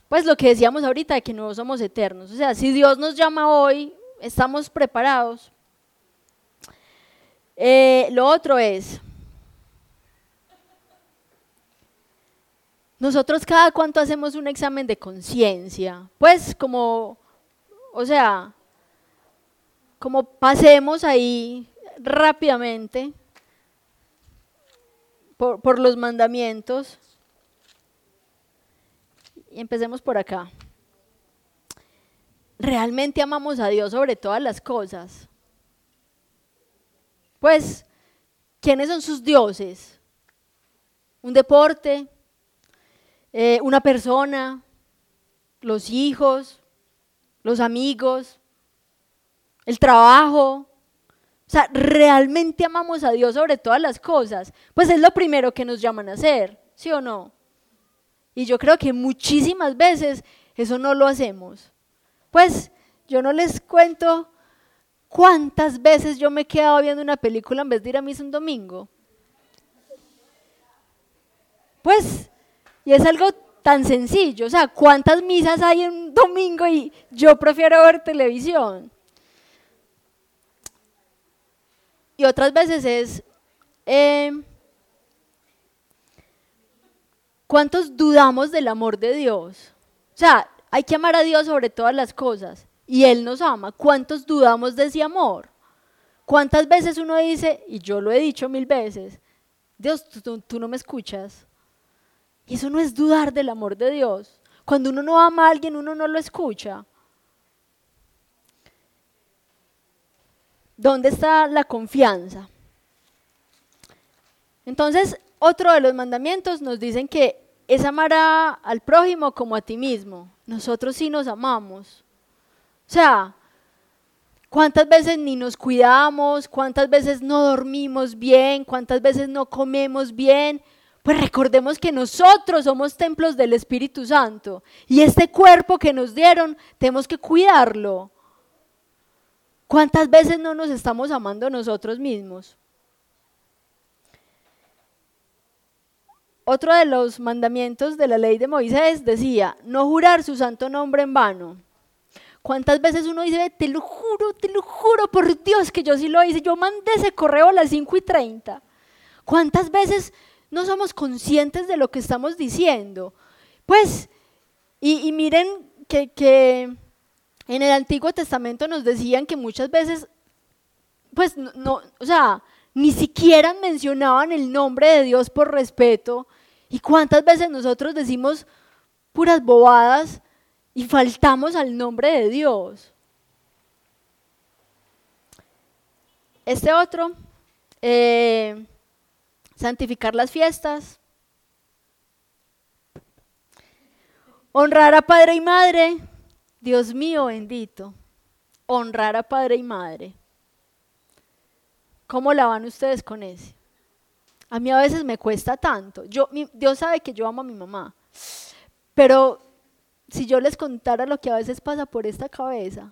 Speaker 1: Pues lo que decíamos ahorita de que no somos eternos. O sea, si Dios nos llama hoy, estamos preparados. Eh, lo otro es, Nosotros cada cuánto hacemos un examen de conciencia, pues como, o sea, como pasemos ahí rápidamente por, los mandamientos y empecemos por acá. ¿Realmente amamos a Dios sobre todas las cosas? Pues, ¿quiénes son sus dioses? ¿Un deporte? Eh, una persona, los hijos, los amigos, el trabajo. O sea, realmente amamos a Dios sobre todas las cosas. Pues es lo primero que nos llaman a hacer, ¿sí o no? Y yo creo que muchísimas veces eso no lo hacemos. Pues yo no les cuento cuántas veces yo me he quedado viendo una película en vez de ir a misa un domingo. Pues y es algo tan sencillo, o sea, ¿cuántas misas hay en un domingo y yo prefiero ver televisión? Y otras veces es, em, ¿cuántos dudamos del amor de Dios? O sea, hay que amar a Dios sobre todas las cosas y Él nos ama. ¿Cuántos dudamos de ese amor? ¿Cuántas veces uno dice, y yo lo he dicho mil veces, Dios, tú no me escuchas? Y eso no es dudar del amor de Dios. Cuando uno no ama a alguien, uno no lo escucha. ¿Dónde está la confianza? Entonces, otro de los mandamientos nos dicen que es amar al prójimo como a ti mismo. Nosotros sí nos amamos. O sea, ¿cuántas veces ni nos cuidamos? ¿Cuántas veces no dormimos bien? ¿Cuántas veces no comemos bien? Pues recordemos que nosotros somos templos del Espíritu Santo y este cuerpo que nos dieron tenemos que cuidarlo. ¿Cuántas veces no nos estamos amando nosotros mismos? Otro de los mandamientos de la ley de Moisés decía, no jurar su santo nombre en vano. ¿Cuántas veces uno dice, te lo juro, te lo juro por Dios que yo sí lo hice? Yo mandé ese correo a las 5 y 30. ¿Cuántas veces no somos conscientes de lo que estamos diciendo. Pues, y, miren que, en el Antiguo Testamento nos decían que muchas veces, pues, no, o sea, ni siquiera mencionaban el nombre de Dios por respeto. ¿Y cuántas veces nosotros decimos puras bobadas y faltamos al nombre de Dios? Este otro, eh, santificar las fiestas, honrar a padre y madre, Dios mío bendito, honrar a padre y madre. ¿Cómo la van ustedes con ese? A mí a veces me cuesta tanto. Yo, Dios sabe que yo amo a mi mamá, pero si yo les contara lo que a veces pasa por esta cabeza,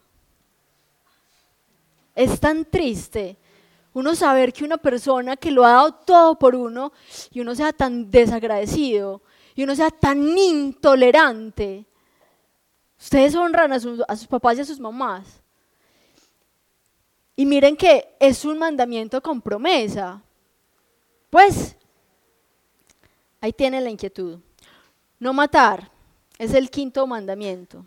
Speaker 1: es tan triste uno saber que una persona que lo ha dado todo por uno y uno sea tan desagradecido y uno sea tan intolerante. Ustedes honran a, sus, a sus papás y a sus mamás. Y miren que es un mandamiento con promesa. Pues ahí tiene la inquietud. No matar es el quinto mandamiento.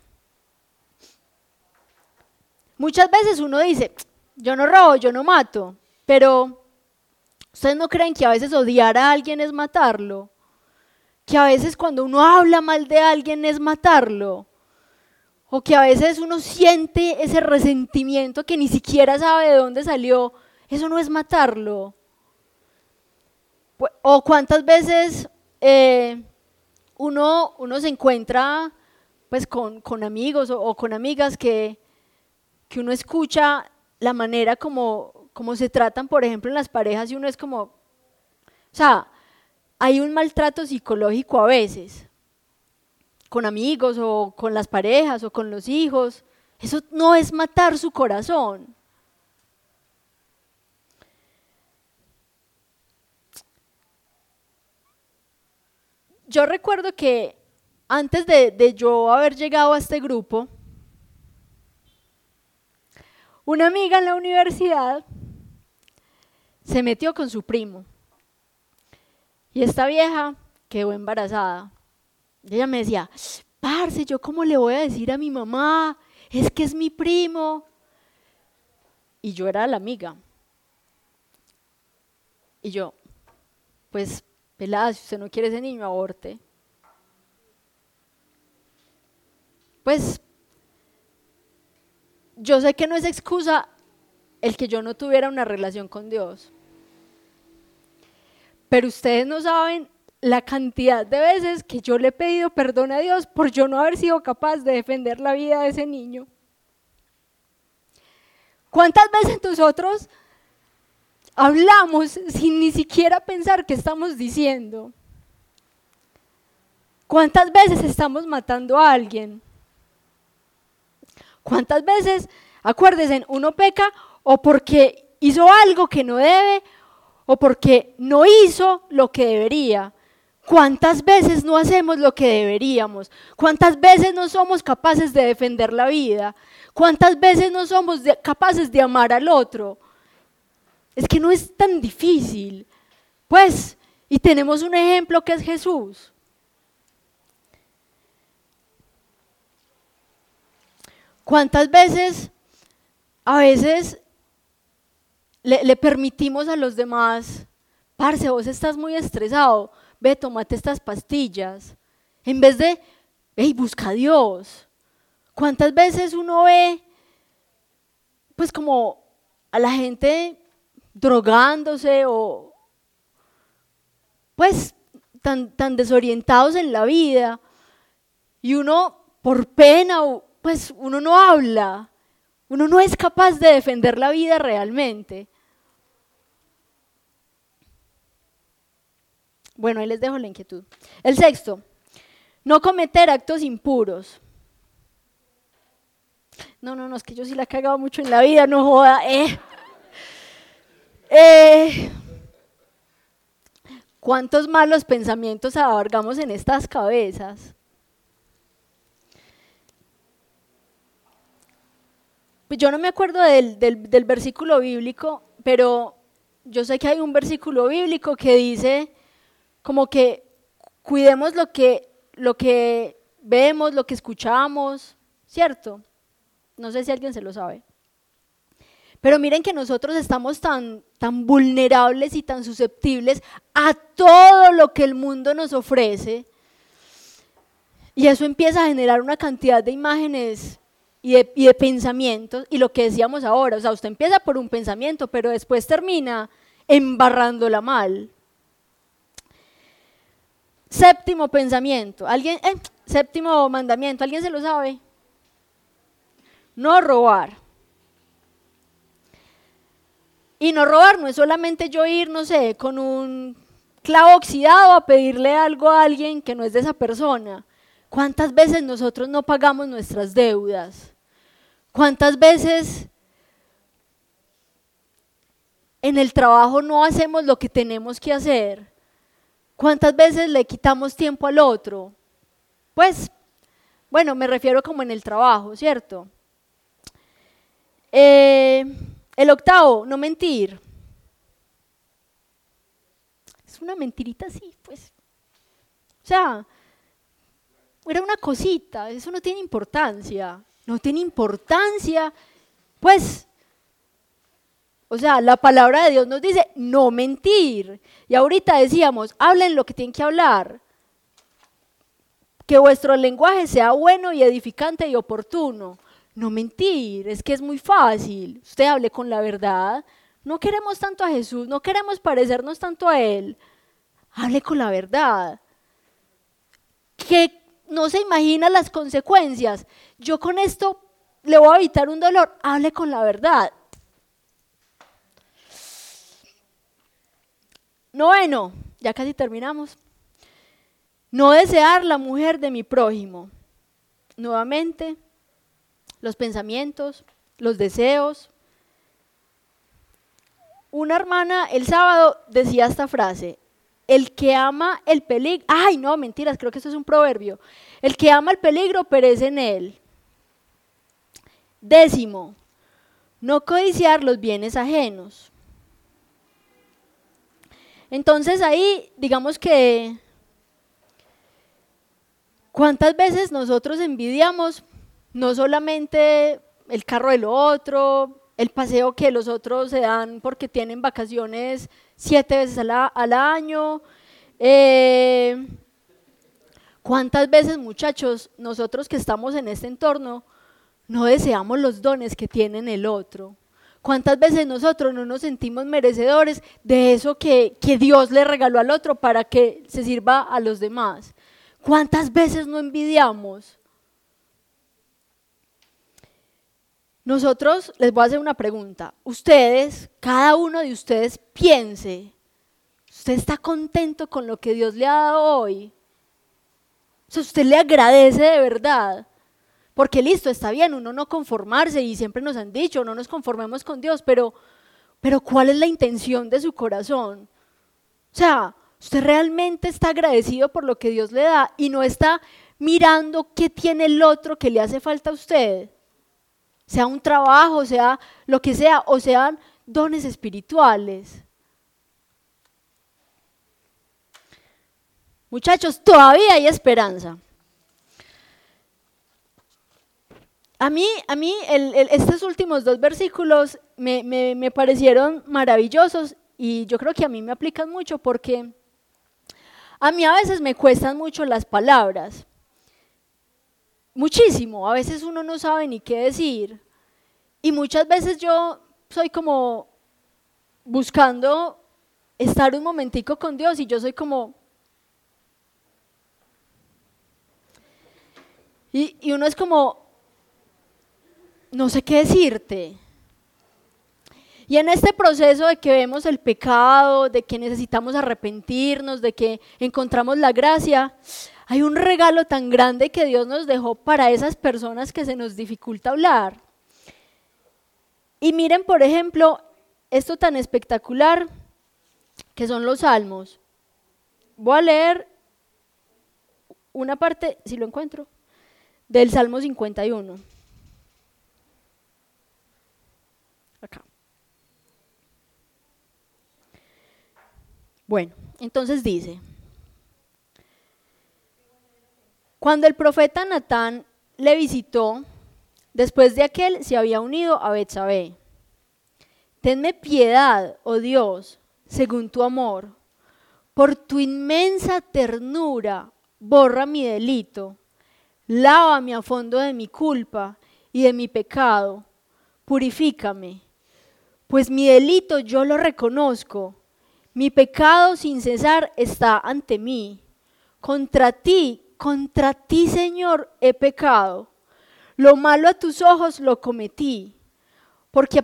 Speaker 1: Muchas veces uno dice, yo no robo, yo no mato, pero ¿ustedes no creen que a veces odiar a alguien es matarlo? Que a veces cuando uno habla mal de alguien es matarlo. O que a veces uno siente ese resentimiento que ni siquiera sabe de dónde salió. Eso no es matarlo. O cuántas veces eh, uno, uno se encuentra pues con, amigos o, con amigas que, que uno escucha la manera como, como se tratan, por ejemplo, en las parejas y uno es como, o sea, hay un maltrato psicológico a veces, con amigos o con las parejas o con los hijos. Eso no es matar su corazón. yo recuerdo que antes de, yo haber llegado a este grupo, una amiga en la universidad se metió con su primo. Y esta vieja quedó embarazada. Y ella me decía, parce, ¿yo cómo le voy a decir a mi mamá? Es que es mi primo. Y yo era la amiga. Y yo, pues pelada, si usted no quiere ese niño, aborte. Pues yo sé que no es excusa el que yo no tuviera una relación con Dios. Pero ustedes no saben la cantidad de veces que yo le he pedido perdón a Dios por yo no haber sido capaz de defender la vida de ese niño. ¿Cuántas veces nosotros hablamos sin ni siquiera pensar qué estamos diciendo. ¿Cuántas veces estamos matando a alguien? ¿Cuántas veces, acuérdense, uno peca o porque hizo algo que no debe o porque no hizo lo que debería? ¿Cuántas veces no hacemos lo que deberíamos? ¿Cuántas veces no somos capaces de defender la vida? ¿Cuántas veces no somos capaces de amar al otro? Es que no es tan difícil. Pues, y tenemos un ejemplo que es Jesús. ¿Cuántas veces, a veces, le, permitimos a los demás, parce, vos estás muy estresado, ve, tomate estas pastillas, en vez de, hey, busca a Dios. ¿Cuántas veces uno ve, pues como a la gente drogándose o pues tan, tan desorientados en la vida y uno por pena, pues uno no habla, uno no es capaz de defender la vida realmente. Bueno, ahí les dejo la inquietud. El sexto, no cometer actos impuros. No, no, no, es que yo sí la he cagado mucho en la vida, no joda. Eh. Eh, ¿Cuántos malos pensamientos abargamos en estas cabezas? Pues yo no me acuerdo del, del, versículo bíblico, pero yo sé que hay un versículo bíblico que dice como que cuidemos lo que, lo que vemos, lo que escuchamos, ¿cierto? No sé si alguien se lo sabe. Pero miren que nosotros estamos tan, tan vulnerables y tan susceptibles a todo lo que el mundo nos ofrece. Y eso empieza a generar una cantidad de imágenes y de, y de, pensamientos. Y lo que decíamos ahora, o sea, usted empieza por un pensamiento, pero después termina embarrándola mal. Séptimo pensamiento. ¿Alguien, eh, séptimo mandamiento, ¿alguien se lo sabe? No robar. Y no robar no es solamente yo ir, no sé, con un clavo oxidado a pedirle algo a alguien que no es de esa persona. ¿Cuántas veces nosotros no pagamos nuestras deudas? ¿Cuántas veces en el trabajo no hacemos lo que tenemos que hacer? ¿Cuántas veces le quitamos tiempo al otro? Pues, bueno, me refiero como en el trabajo, ¿cierto? Eh, el octavo, no mentir. Es una mentirita así, pues. O sea, era una cosita, eso no tiene importancia, no tiene importancia, pues, o sea, la palabra de Dios nos dice no mentir. Y ahorita decíamos, hablen lo que tienen que hablar, que vuestro lenguaje sea bueno y edificante y oportuno. No mentir, es que es muy fácil. Usted hable con la verdad. No queremos tanto a Jesús, no queremos parecernos tanto a Él. Hable con la verdad. Que no se imagina las consecuencias. Yo con esto le voy a evitar un dolor. Hable con la verdad. Noveno, ya casi terminamos. No desear la mujer de mi prójimo. Nuevamente, los pensamientos, los deseos. Una hermana el sábado decía esta frase, el que ama el peligro, ay no, mentiras, creo que esto es un proverbio, el que ama el peligro perece en él. Décimo, no codiciar los bienes ajenos. Entonces ahí, digamos que, ¿cuántas veces nosotros envidiamos no solamente el carro del otro, el paseo que los otros se dan porque tienen vacaciones siete veces al, año? Eh, ¿Cuántas veces, muchachos, nosotros que estamos en este entorno, no deseamos los dones que tienen el otro? ¿Cuántas veces nosotros no nos sentimos merecedores de eso que, que, Dios le regaló al otro para que se sirva a los demás? ¿Cuántas veces no envidiamos? Nosotros les voy a hacer una pregunta. Ustedes, cada uno de ustedes piense, ¿usted está contento con lo que Dios le ha dado hoy? O sea, usted le agradece de verdad. Porque listo, está bien, uno no conformarse y siempre nos han dicho, no nos conformemos con Dios, pero, pero ¿cuál es la intención de su corazón? O sea, usted realmente está agradecido por lo que Dios le da y no está mirando qué tiene el otro que le hace falta a usted. Sea un trabajo, sea lo que sea, o sean dones espirituales. Muchachos, todavía hay esperanza. A mí, a mí estos últimos dos versículos me, me, parecieron maravillosos y yo creo que a mí me aplican mucho porque a mí a veces me cuestan mucho las palabras. Muchísimo. A veces uno no sabe ni qué decir. Y muchas veces yo soy como buscando estar un momentico con Dios y yo soy como... Y, y uno es como, no sé qué decirte. Y en este proceso de que vemos el pecado, de que necesitamos arrepentirnos, de que encontramos la gracia, hay un regalo tan grande que Dios nos dejó para esas personas que se nos dificulta hablar. Y miren, por ejemplo, esto tan espectacular que son los salmos. Voy a leer una parte, si lo encuentro, del Salmo 51. Bueno, entonces dice, cuando el profeta Natán le visitó, después de aquel se había unido a Betsabé. Tenme piedad, oh Dios, según tu amor. Por tu inmensa ternura, borra mi delito. Lávame a fondo de mi culpa y de mi pecado. Purifícame pues mi delito yo lo reconozco, mi pecado sin cesar está ante mí. Contra ti, contra ti, Señor, he pecado. Lo malo a tus ojos lo cometí, porque,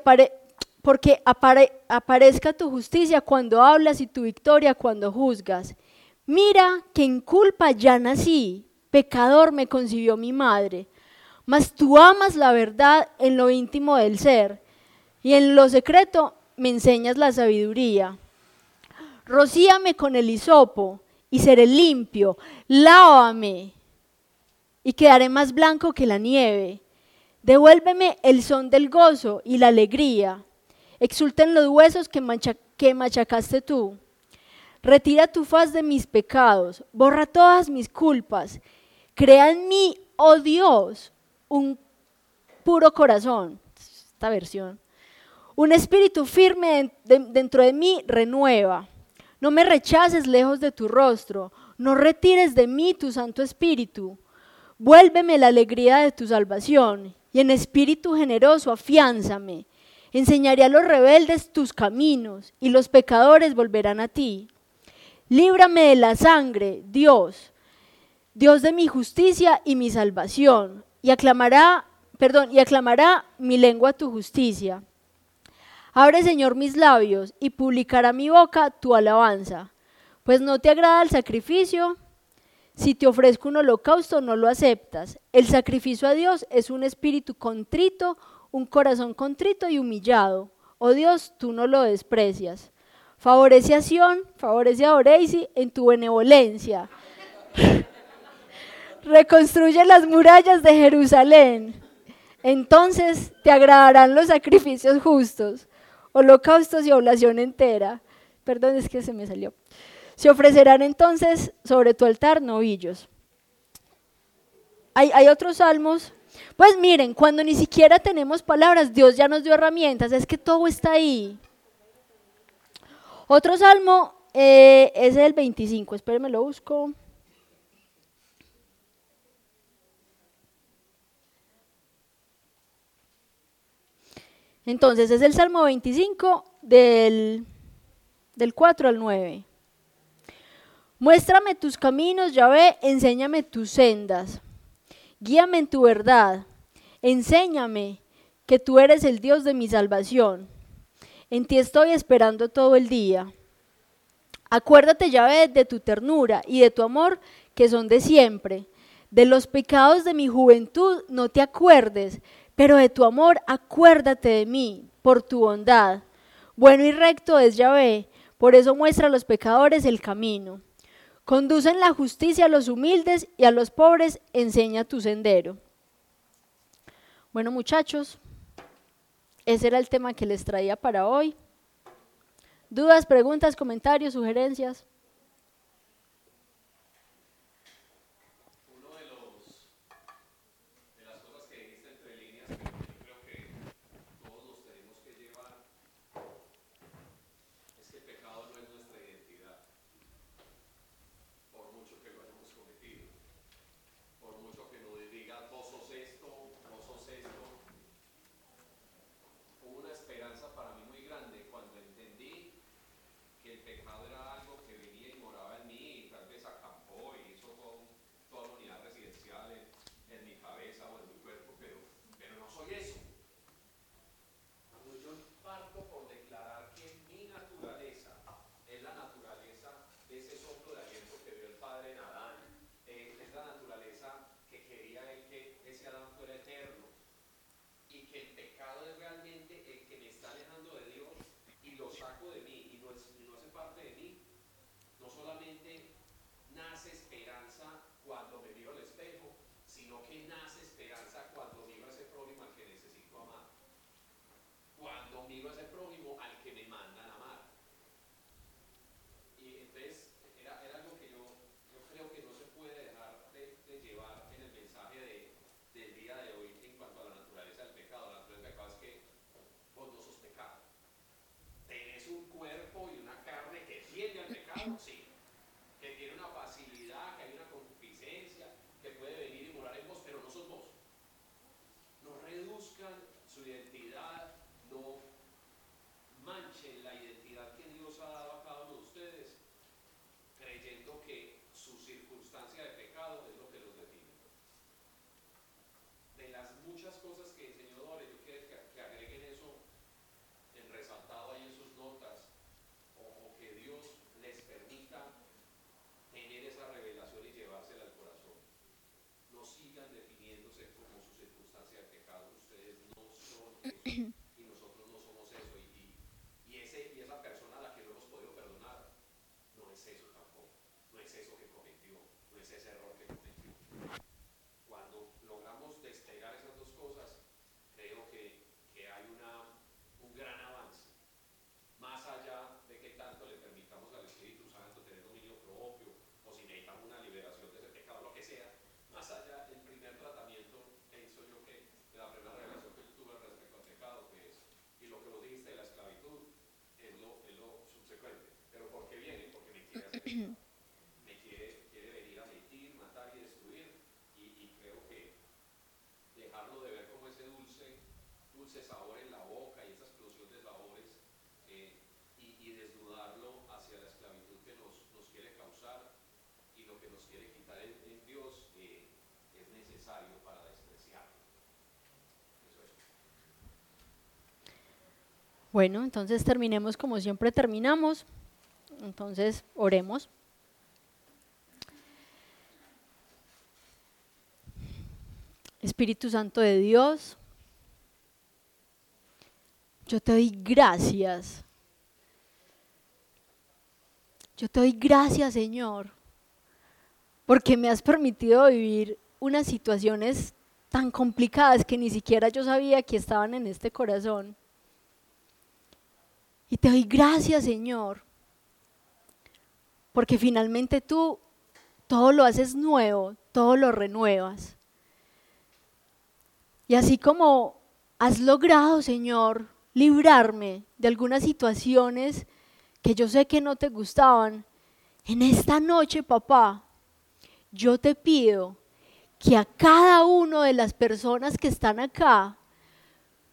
Speaker 1: porque aparezca tu justicia cuando hablas y tu victoria cuando juzgas. Mira que en culpa ya nací, pecador me concibió mi madre, mas tú amas la verdad en lo íntimo del ser y en lo secreto me enseñas la sabiduría. Rocíame con el hisopo y seré limpio. Lávame y quedaré más blanco que la nieve. Devuélveme el son del gozo y la alegría. Exulten los huesos que, machacaste tú. Retira tu faz de mis pecados, borra todas mis culpas. Crea en mí, oh Dios, un puro corazón. Esta versión. Un espíritu firme dentro de mí renueva. No me rechaces lejos de tu rostro. No retires de mí tu Santo Espíritu. Vuélveme la alegría de tu salvación y en espíritu generoso afiánzame. Enseñaré a los rebeldes tus caminos y los pecadores volverán a ti. Líbrame de la sangre, Dios, Dios de mi justicia y mi salvación, y aclamará, perdón, y aclamará mi lengua tu justicia. Abre, Señor, mis labios y publicará mi boca tu alabanza. Pues no te agrada el sacrificio, si te ofrezco un holocausto no lo aceptas. El sacrificio a Dios es un espíritu contrito, un corazón contrito y humillado. Oh Dios, tú no lo desprecias. Favorece a Sion, favorece a Oreisi en tu benevolencia. Reconstruye las murallas de Jerusalén. Entonces te agradarán los sacrificios justos, holocaustos y oblación entera. Perdón, es que se me salió. Se ofrecerán entonces sobre tu altar novillos. Hay, hay otros salmos. Pues miren, cuando ni siquiera tenemos palabras, Dios ya nos dio herramientas, es que todo está ahí. Otro salmo eh, es el 25, espérenme, lo busco. Entonces es el Salmo 25 del, del 4 al 9. Muéstrame tus caminos, Yahvé, enséñame tus sendas. Guíame en tu verdad. Enséñame que tú eres el Dios de mi salvación. En ti estoy esperando todo el día. Acuérdate, Yahvé, de tu ternura y de tu amor que son de siempre. De los pecados de mi juventud no te acuerdes, pero de tu amor acuérdate de mí por tu bondad. Bueno y recto es Yahvé, por eso muestra a los pecadores el camino. Conduce en la justicia a los humildes y a los pobres enseña tu sendero. Bueno muchachos, ese era el tema que les traía para hoy. ¿Dudas, preguntas, comentarios, sugerencias?
Speaker 2: sino que nace esperanza cuando miro a ese prójimo al que necesito amar. Cuando miro a ese prójimo al que me mandan amar. Y entonces era, era algo que yo, creo que no se puede dejar de, llevar en el mensaje de, del día de hoy en cuanto a la naturaleza del pecado. La naturaleza del pecado es que vos no sos pecado. Tenés un cuerpo y una carne que tiende al pecado, para. Eso es.
Speaker 1: Bueno, entonces terminemos como siempre terminamos. Entonces, oremos. Espíritu Santo de Dios, yo te doy gracias. Yo te doy gracias, Señor, porque me has permitido vivir unas situaciones tan complicadas que ni siquiera yo sabía que estaban en este corazón. Y te doy gracias, Señor, porque finalmente tú todo lo haces nuevo, todo lo renuevas. Y así como has logrado, Señor, librarme de algunas situaciones que yo sé que no te gustaban, en esta noche, papá, yo te pido que a cada una de las personas que están acá,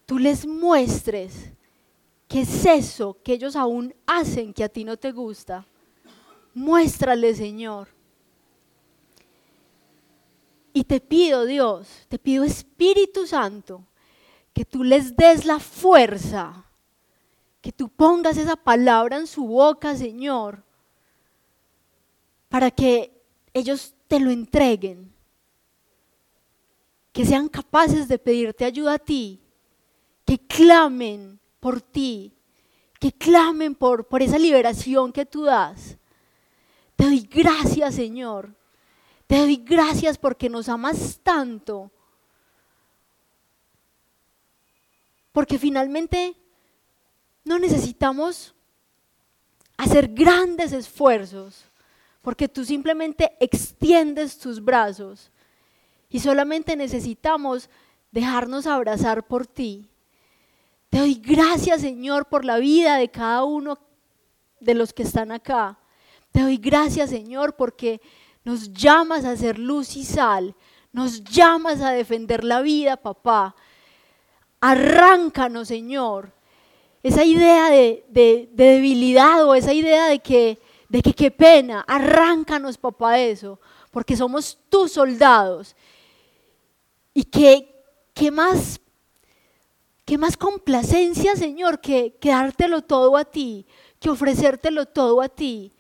Speaker 1: tú les muestres qué es eso que ellos aún hacen que a ti no te gusta. Muéstrale, Señor. Y te pido, Dios, te pido Espíritu Santo, que tú les des la fuerza, que tú pongas esa palabra en su boca, Señor, para que ellos te lo entreguen, que sean capaces de pedirte ayuda a ti, que clamen por ti, que clamen por, por esa liberación que tú das. Te doy gracias, Señor te doy gracias porque nos amas tanto. Porque finalmente no necesitamos hacer grandes esfuerzos, porque tú simplemente extiendes tus brazos y solamente necesitamos dejarnos abrazar por ti. Te doy gracias, Señor, por la vida de cada uno de los que están acá. Te doy gracias, Señor, porque nos llamas a ser luz y sal. Nos llamas a defender la vida, papá. Arráncanos, Señor. Esa idea de, debilidad o esa idea de que, de que qué pena. Arráncanos, papá, eso. Porque somos tus soldados. Y que, más, qué más complacencia, Señor, que, que dártelo todo a ti, que ofrecértelo todo a ti.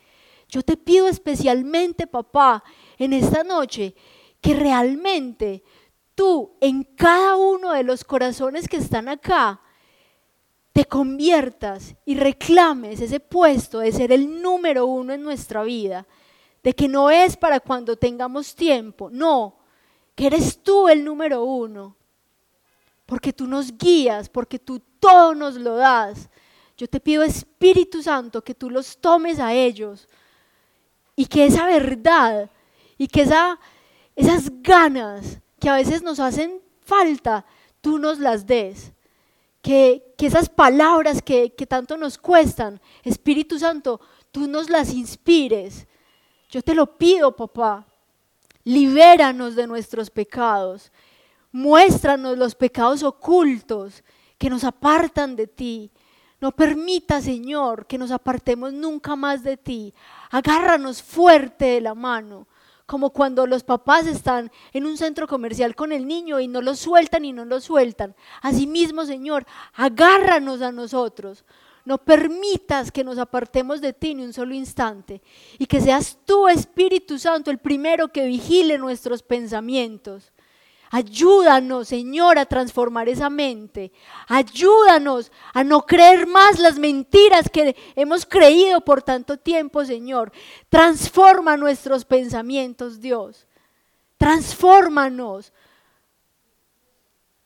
Speaker 1: Yo te pido especialmente, papá, en esta noche, que realmente tú en cada uno de los corazones que están acá, te conviertas y reclames ese puesto de ser el número uno en nuestra vida, de que no es para cuando tengamos tiempo, no, que eres tú el número uno, porque tú nos guías, porque tú todo nos lo das. Yo te pido Espíritu Santo que tú los tomes a ellos y que esa verdad y que esa, esas ganas que a veces nos hacen falta, tú nos las des. Que, que esas palabras que, que tanto nos cuestan, Espíritu Santo, tú nos las inspires. Yo te lo pido, papá. Libéranos de nuestros pecados. Muéstranos los pecados ocultos que nos apartan de ti. No permita, Señor, que nos apartemos nunca más de ti. Agárranos fuerte de la mano, como cuando los papás están en un centro comercial con el niño y no lo sueltan y no lo sueltan. Asimismo, Señor, agárranos a nosotros. No permitas que nos apartemos de ti ni un solo instante y que seas tú, Espíritu Santo, el primero que vigile nuestros pensamientos. Ayúdanos, Señor, a transformar esa mente. Ayúdanos a no creer más las mentiras que hemos creído por tanto tiempo, Señor. Transforma nuestros pensamientos, Dios. Transfórmanos.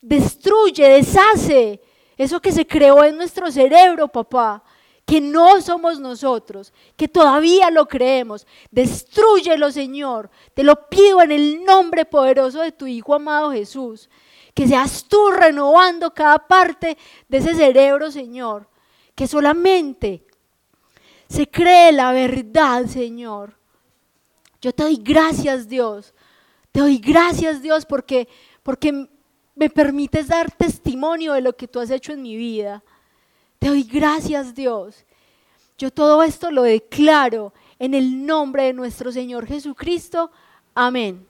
Speaker 1: Destruye, deshace eso que se creó en nuestro cerebro, papá que no somos nosotros, que todavía lo creemos. Destrúyelo, Señor. Te lo pido en el nombre poderoso de tu Hijo amado Jesús. Que seas tú renovando cada parte de ese cerebro, Señor. Que solamente se cree la verdad, Señor. Yo te doy gracias, Dios. Te doy gracias, Dios, porque, porque me permites dar testimonio de lo que tú has hecho en mi vida. Te doy gracias, Dios. Yo todo esto lo declaro en el nombre de nuestro Señor Jesucristo. Amén.